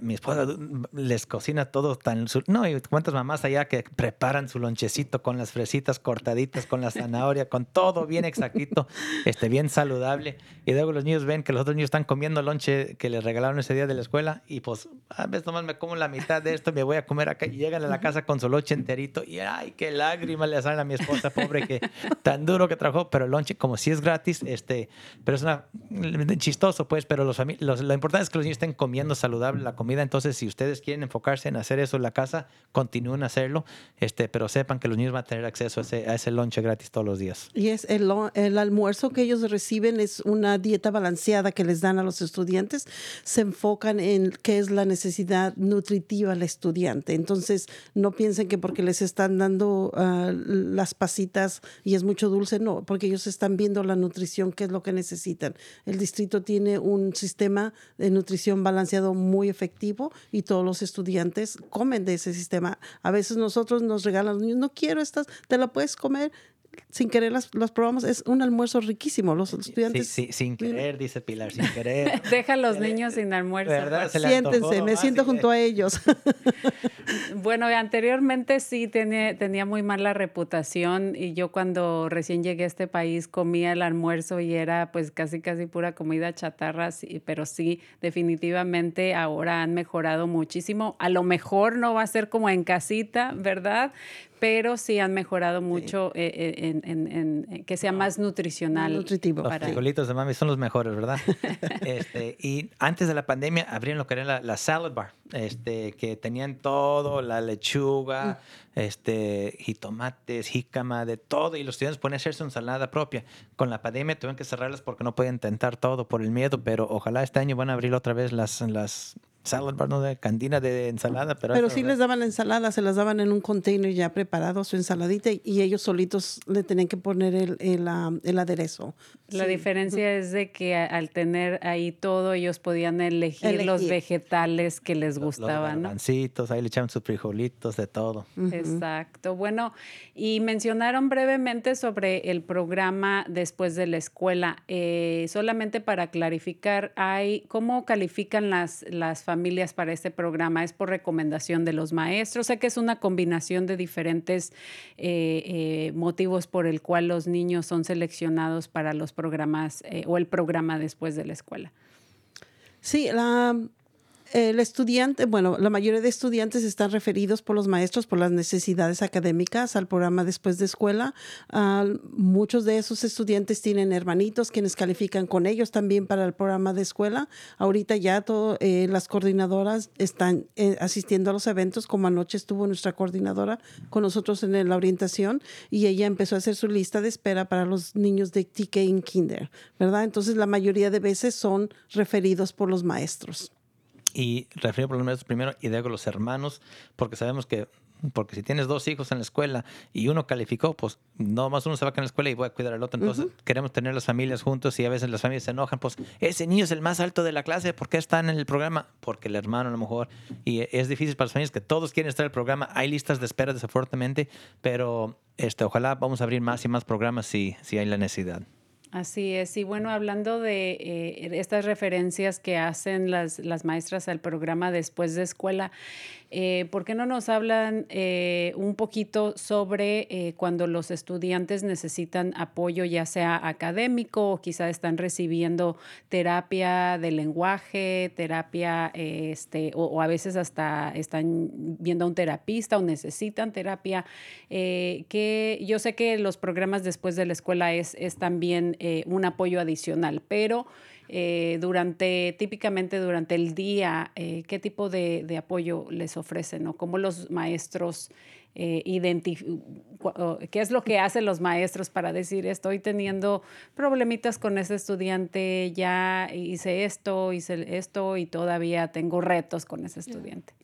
mi esposa les cocina todo tan... No, y cuántas mamás allá que preparan su lonchecito con las fresitas cortaditas, con la zanahoria, con todo bien exactito, este, bien saludable. Y luego los niños ven que los otros niños están comiendo lonche que les regalaron ese día de la escuela y pues a veces nomás me como la mitad de esto, me voy a comer acá y llegan a la casa con su lonche enterito y ay, qué lágrimas le salen a mi esposa pobre que tan duro que trabajó, pero el lonche como si es gratis, este, pero es una chistoso pues, pero los, los lo importante es que los niños estén comiendo saludable la comida. Entonces, si ustedes quieren enfocarse en hacer eso en la casa, continúen a hacerlo, este, pero sepan que los niños van a tener acceso a ese, a ese lonche gratis todos los días. Y es el, el almuerzo que ellos reciben es una dieta balanceada que les dan a los estudiantes. Se enfocan en qué es la necesidad nutritiva al estudiante. Entonces, no piensen que porque les están dando ah, las pasitas y es mucho dulce, no, porque ellos están viendo la nutrición, qué es lo que necesitan. El distrito tiene un sistema de nutrición balanceado muy efectivo y todos los estudiantes comen de ese sistema. A veces nosotros nos regalan, no quiero estas, te la puedes comer sin querer las, los probamos, es un almuerzo riquísimo. Los estudiantes. Sí, sí, sin querer, dice Pilar, sin querer. Deja a los niños sin almuerzo. Siéntense, me siento junto a ellos. bueno, anteriormente sí tenía, tenía muy mala reputación y yo cuando recién llegué a este país comía el almuerzo y era pues casi casi pura comida chatarra, pero sí, definitivamente ahora han mejorado muchísimo. A lo mejor no va a ser como en casita, ¿verdad? Pero sí han mejorado mucho eh, eh, en, que sea más nutricional. Nutritivo. Los frijolitos de mami son los mejores, ¿verdad? este, y antes de la pandemia abrieron lo que era la, salad bar, este, que tenían todo, la lechuga, mm. este, jitomates, jícama, de todo, y los estudiantes pueden hacer su ensalada propia. Con la pandemia tuvieron que cerrarlas porque no podían tentar todo por el miedo, pero ojalá este año van a abrir otra vez las, las salad bar, no de cantina de ensalada, pero... Pero sí les daban la ensalada, se las daban en un container ya preparado, su ensaladita, y ellos solitos le tenían que poner el, el, el aderezo. La diferencia es de que al tener ahí todo, ellos podían elegir, los vegetales que les gustaban, los ahí le echaban sus frijolitos, de todo. Exacto. Bueno, y mencionaron brevemente sobre el programa después de la escuela. Eh, solamente para clarificar, hay ¿cómo califican las, las familias para este programa? ¿Es por recomendación de los maestros? Sé que es una combinación de diferentes eh, eh, motivos por el cual los niños son seleccionados para los programas o el programa después de la escuela. Sí, la, el estudiante, bueno, la mayoría de estudiantes están referidos por los maestros por las necesidades académicas al programa después de escuela. muchos de esos estudiantes tienen hermanitos quienes califican con ellos también para el programa de escuela. Ahorita ya todo, eh, las coordinadoras están eh, asistiendo a los eventos, como anoche estuvo nuestra coordinadora con nosotros en la orientación y ella empezó a hacer su lista de espera para los niños de TK en Kinder, ¿verdad? Entonces la mayoría de veces son referidos por los maestros y refiero maestros primero y luego los hermanos, porque sabemos que porque si tienes dos hijos en la escuela y uno calificó, pues no más uno se va a quedar en la escuela y voy a cuidar al otro. Entonces queremos tener las familias juntos y a veces las familias se enojan, pues ese niño es el más alto de la clase, ¿por qué está en el programa? Porque el hermano a lo mejor, y es difícil para las familias que todos quieren estar en el programa, hay listas de espera desafortunadamente, pero este, ojalá vamos a abrir más y más programas si, si hay la necesidad. Así es. Y bueno, hablando de eh, estas referencias que hacen las, las maestras al programa después de escuela, eh, ¿Por qué no nos hablan eh, un poquito sobre eh, cuando los estudiantes necesitan apoyo, ya sea académico o quizá están recibiendo terapia de lenguaje, terapia, este, o, a veces hasta están viendo a un terapista o necesitan terapia? que yo sé que los programas después de la escuela es, es también un apoyo adicional, pero eh, durante, típicamente durante el día, eh, qué tipo de, apoyo les ofrecen o cómo los maestros eh, identifican, qué es lo que hacen los maestros para decir estoy teniendo problemitas con ese estudiante, ya hice esto, hice esto y todavía tengo retos con ese estudiante.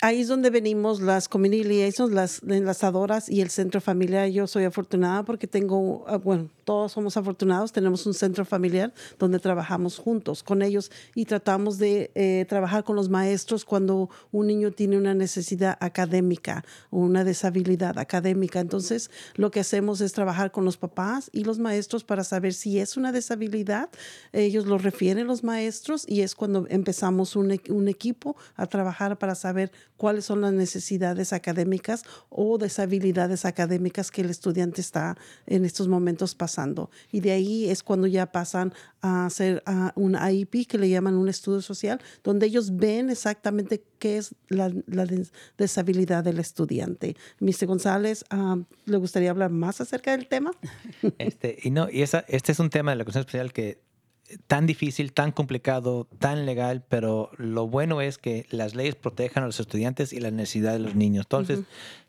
Ahí es donde venimos las community liaisons, las enlazadoras y el centro familiar. Yo soy afortunada porque tengo, ah, bueno, todos somos afortunados, tenemos un centro familiar donde trabajamos juntos con ellos y tratamos de eh, trabajar con los maestros cuando un niño tiene una necesidad académica o una deshabilidad académica. Entonces, lo que hacemos es trabajar con los papás y los maestros para saber si es una deshabilidad. Ellos lo refieren los maestros y es cuando empezamos un, un equipo a trabajar para saber cuáles son las necesidades académicas o deshabilidades académicas que el estudiante está en estos momentos pasando. Y de ahí es cuando ya pasan a hacer un IEP que le llaman un estudio social, donde ellos ven exactamente qué es la, deshabilidad del estudiante. Mr. González, ah, ¿le gustaría hablar más acerca del tema? Este, y no, y esa, este es un tema de la Comisión Especial que tan difícil, tan complicado, tan legal, pero lo bueno es que las leyes protejan a los estudiantes y la necesidad de los niños. Entonces,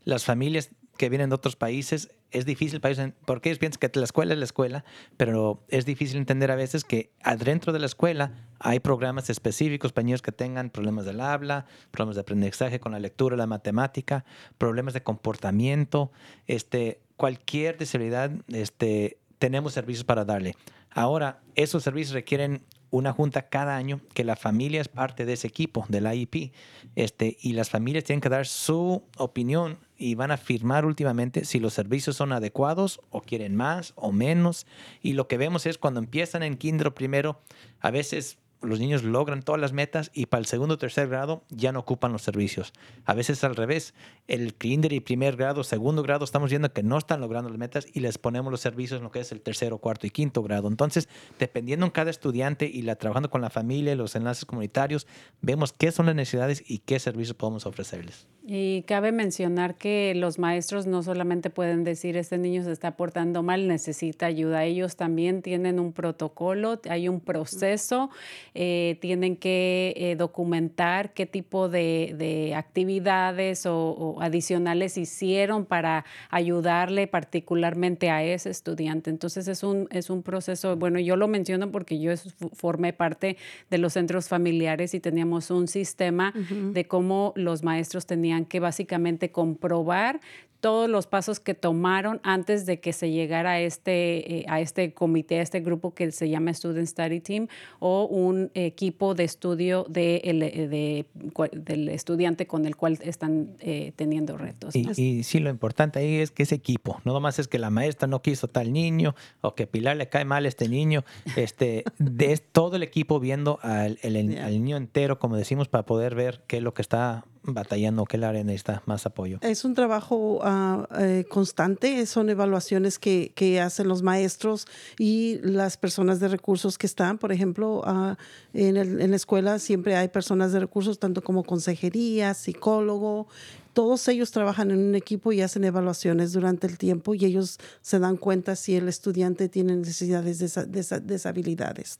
las familias que vienen de otros países, es difícil para ellos, porque ellos piensan que la escuela es la escuela, pero es difícil entender a veces que adentro de la escuela hay programas específicos para niños que tengan problemas del habla, problemas de aprendizaje con la lectura, la matemática, problemas de comportamiento, este, cualquier disabilidad, este, tenemos servicios para darle. Ahora, esos servicios requieren una junta cada año que la familia es parte de ese equipo del IEP este, y las familias tienen que dar su opinión y van a firmar últimamente si los servicios son adecuados o quieren más o menos. Y lo que vemos es cuando empiezan en kinder primero, a veces los niños logran todas las metas y para el segundo o tercer grado ya no ocupan los servicios. A veces al revés, el kinder y primer grado, segundo grado, estamos viendo que no están logrando las metas y les ponemos los servicios en lo que es el tercero, cuarto y quinto grado. Entonces, dependiendo en cada estudiante y la, trabajando con la familia, los enlaces comunitarios, vemos qué son las necesidades y qué servicios podemos ofrecerles. Y cabe mencionar que los maestros no solamente pueden decir, este niño se está portando mal, necesita ayuda. Ellos también tienen un protocolo, hay un proceso, eh, tienen que eh, documentar qué tipo de, actividades o, adicionales hicieron para ayudarle particularmente a ese estudiante. Entonces es un, es un proceso, bueno, yo lo menciono porque yo formé parte de los centros familiares y teníamos un sistema de cómo los maestros tenían que básicamente comprobar todos los pasos que tomaron antes de que se llegara a este, eh, a este comité, a este grupo que se llama Student Study Team o un equipo de estudio de, de, del estudiante con el cual están eh, teniendo retos. Y, sí, lo importante ahí es que ese equipo, no nomás es que la maestra no quiso tal niño o que Pilar le cae mal a este niño, este, de, todo el equipo viendo al, al niño entero, como decimos, para poder ver qué es lo que está batallando, qué área necesita más apoyo. Es un trabajo Ah, eh, constante, son evaluaciones que, que, hacen los maestros y las personas de recursos que están. Por ejemplo, ah, en, en, la escuela siempre hay personas de recursos, tanto como consejería, psicólogo. Todos ellos trabajan en un equipo y hacen evaluaciones durante el tiempo y ellos se dan cuenta si el estudiante tiene necesidades de, de, deshabilidades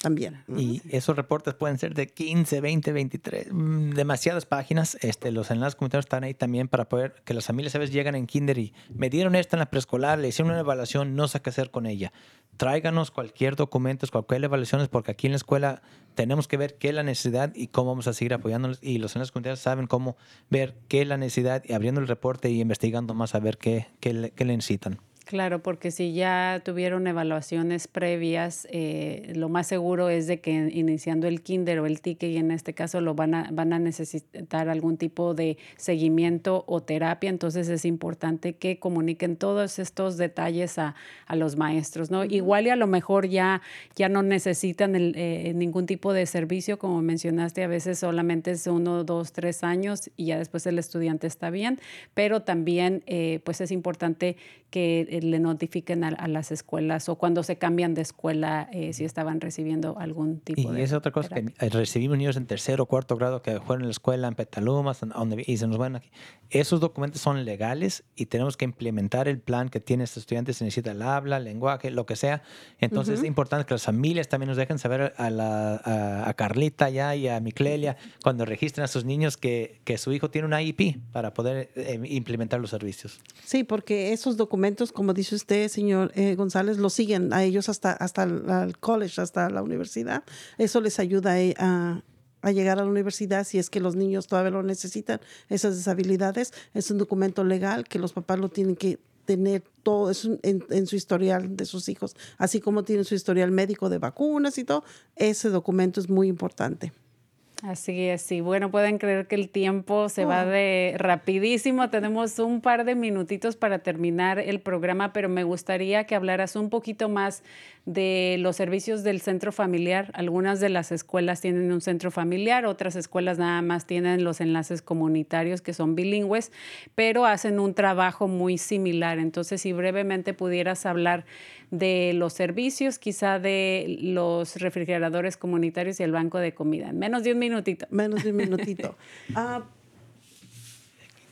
también. Y esos reportes pueden ser de 15, 20, 23, demasiadas páginas. Este, los enlaces comunitarios están ahí también para poder que las familias a veces llegan en kinder y me dieron esta en la preescolar, le hicieron una evaluación, no sé qué hacer con ella. Tráiganos cualquier documento, cualquier evaluación, porque aquí en la escuela tenemos que ver qué es la necesidad y cómo vamos a seguir apoyándolos. Y los enlaces comunitarios saben cómo ver qué es la necesidad y abriendo el reporte y investigando más a ver qué, qué, qué le necesitan. Claro, porque si ya tuvieron evaluaciones previas, eh, lo más seguro es de que iniciando el kinder o el ticket, y en este caso lo van a, van a necesitar algún tipo de seguimiento o terapia, entonces es importante que comuniquen todos estos detalles a, a los maestros, ¿no? Igual y a lo mejor ya, ya no necesitan el, eh, ningún tipo de servicio, como mencionaste, a veces solamente es uno, dos, tres años y ya después el estudiante está bien, pero también eh, pues es importante que le notifiquen a, las escuelas o cuando se cambian de escuela eh, si estaban recibiendo algún tipo de... Y es otra cosa que eh, recibimos niños en tercero o cuarto grado que fueron en la escuela en Petalumas donde, y se nos van aquí. Esos documentos son legales y tenemos que implementar el plan que tiene este estudiante. Se necesita el habla, lenguaje, lo que sea. Entonces es importante que las familias también nos dejen saber a, la, a, Carlita ya y a Miclelia cuando registren a sus niños que, que su hijo tiene una IEP para poder eh, implementar los servicios. Sí, porque esos documentos, como dice usted, señor eh, González, lo siguen a ellos hasta, hasta el, college, hasta la universidad. Eso les ayuda a, a llegar a la universidad si es que los niños todavía lo necesitan, esas habilidades. Es un documento legal que los papás lo tienen que tener todo eso en, en, su historial de sus hijos, así como tienen su historial médico de vacunas y todo. Ese documento es muy importante. Así es, sí. Bueno, pueden creer que el tiempo se va de rapidísimo. Tenemos un par de minutitos para terminar el programa, pero me gustaría que hablaras un poquito más de los servicios del centro familiar. Algunas de las escuelas tienen un centro familiar, otras escuelas nada más tienen los enlaces comunitarios que son bilingües, pero hacen un trabajo muy similar. Entonces, si brevemente pudieras hablar de los servicios, quizá de los refrigeradores comunitarios y el banco de comida. Menos de un minutito. Menos de un minutito. Ah,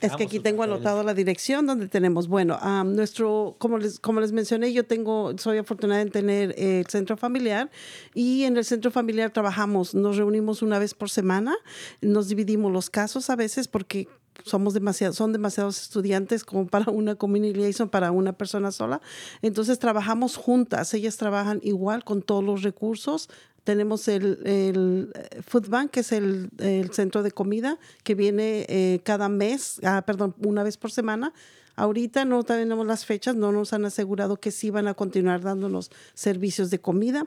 es que aquí tengo anotado la dirección donde tenemos, bueno, nuestro, como les, como les mencioné, yo tengo, soy afortunada en tener el centro familiar y en el centro familiar trabajamos, nos reunimos una vez por semana, nos dividimos los casos a veces porque somos demasiado, son demasiados estudiantes como para una community liaison, para una persona sola. Entonces trabajamos juntas, ellas trabajan igual con todos los recursos. Tenemos el, el eh, Food Bank, que es el, el centro de comida, que viene eh, cada mes, ah, perdón, una vez por semana. Ahorita no tenemos las fechas, no nos han asegurado que sí van a continuar dándonos servicios de comida.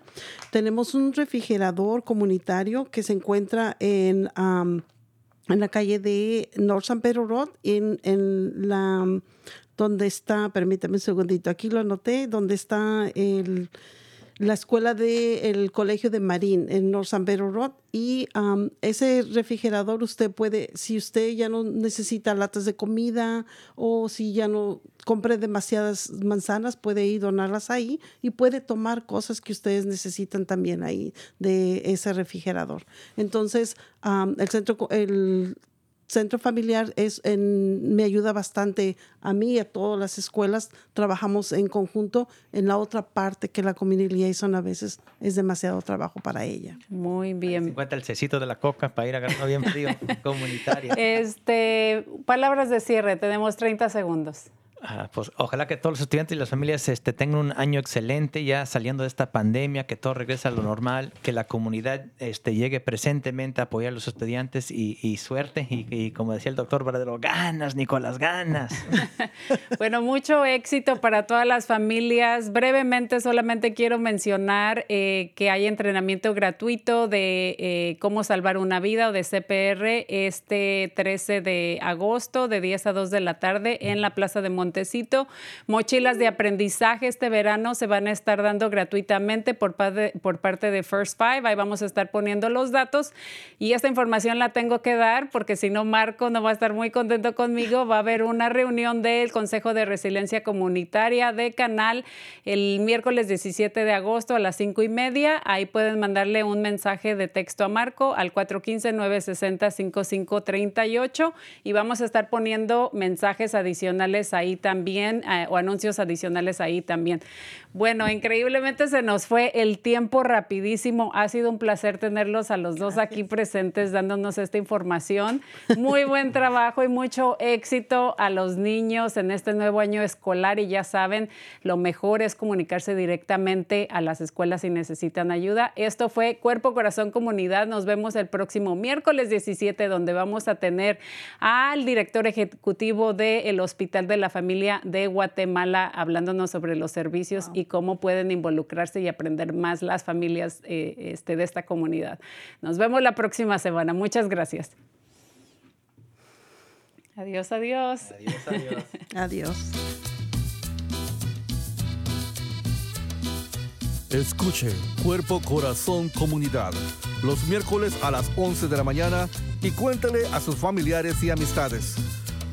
Tenemos un refrigerador comunitario que se encuentra en en la calle de North San Pedro Road, en, en la donde está, permítame un segundito, aquí lo anoté, donde está el la escuela del colegio de Marín en North San Pedro Road y um, ese refrigerador usted puede, si usted ya no necesita latas de comida o si ya no compre demasiadas manzanas, puede ir donarlas ahí y puede tomar cosas que ustedes necesitan también ahí de ese refrigerador. Entonces, um, el centro, el centro familiar es en, me ayuda bastante a mí y a todas las escuelas. Trabajamos en conjunto en la otra parte que la community liaison a veces es demasiado trabajo para ella. Muy bien. Encuentra el cecito de la coca para ir agarrando bien frío comunitario. Este, palabras de cierre, tenemos 30 segundos. Ah, pues ojalá que todos los estudiantes y las familias este, tengan un año excelente ya saliendo de esta pandemia, que todo regrese a lo normal, que la comunidad este, llegue presentemente a apoyar a los estudiantes y, suerte. Y, como decía el doctor Verdadero, ganas, Nicolás, ganas. bueno, mucho éxito para todas las familias. Brevemente solamente quiero mencionar eh, que hay entrenamiento gratuito de eh, cómo salvar una vida o de CPR este 13 de agosto de 10 a 2 de la tarde en la Plaza de Monterrey Montecito. Mochilas de aprendizaje este verano se van a estar dando gratuitamente por, por parte de First Five. Ahí vamos a estar poniendo los datos y esta información la tengo que dar porque si no, Marco no va a estar muy contento conmigo. Va a haber una reunión del Consejo de Resiliencia Comunitaria de Canal el miércoles 17 de agosto a las 5 y media. Ahí pueden mandarle un mensaje de texto a Marco al 415-960-5538 y vamos a estar poniendo mensajes adicionales ahí también eh, o anuncios adicionales ahí también. Bueno, increíblemente se nos fue el tiempo rapidísimo. Ha sido un placer tenerlos a los dos aquí presentes dándonos esta información. Muy buen trabajo y mucho éxito a los niños en este nuevo año escolar y ya saben, lo mejor es comunicarse directamente a las escuelas si necesitan ayuda. Esto fue Cuerpo, Corazón, Comunidad. Nos vemos el próximo miércoles 17 donde vamos a tener al director ejecutivo del Hospital de la Familia de Guatemala hablándonos sobre los servicios y cómo pueden involucrarse y aprender más las familias eh, este, de esta comunidad. Nos vemos la próxima semana. Muchas gracias. Adiós, adiós. Adiós, adiós. adiós. Escuche Cuerpo, Corazón, Comunidad los miércoles a las 11 de la mañana y cuéntale a sus familiares y amistades.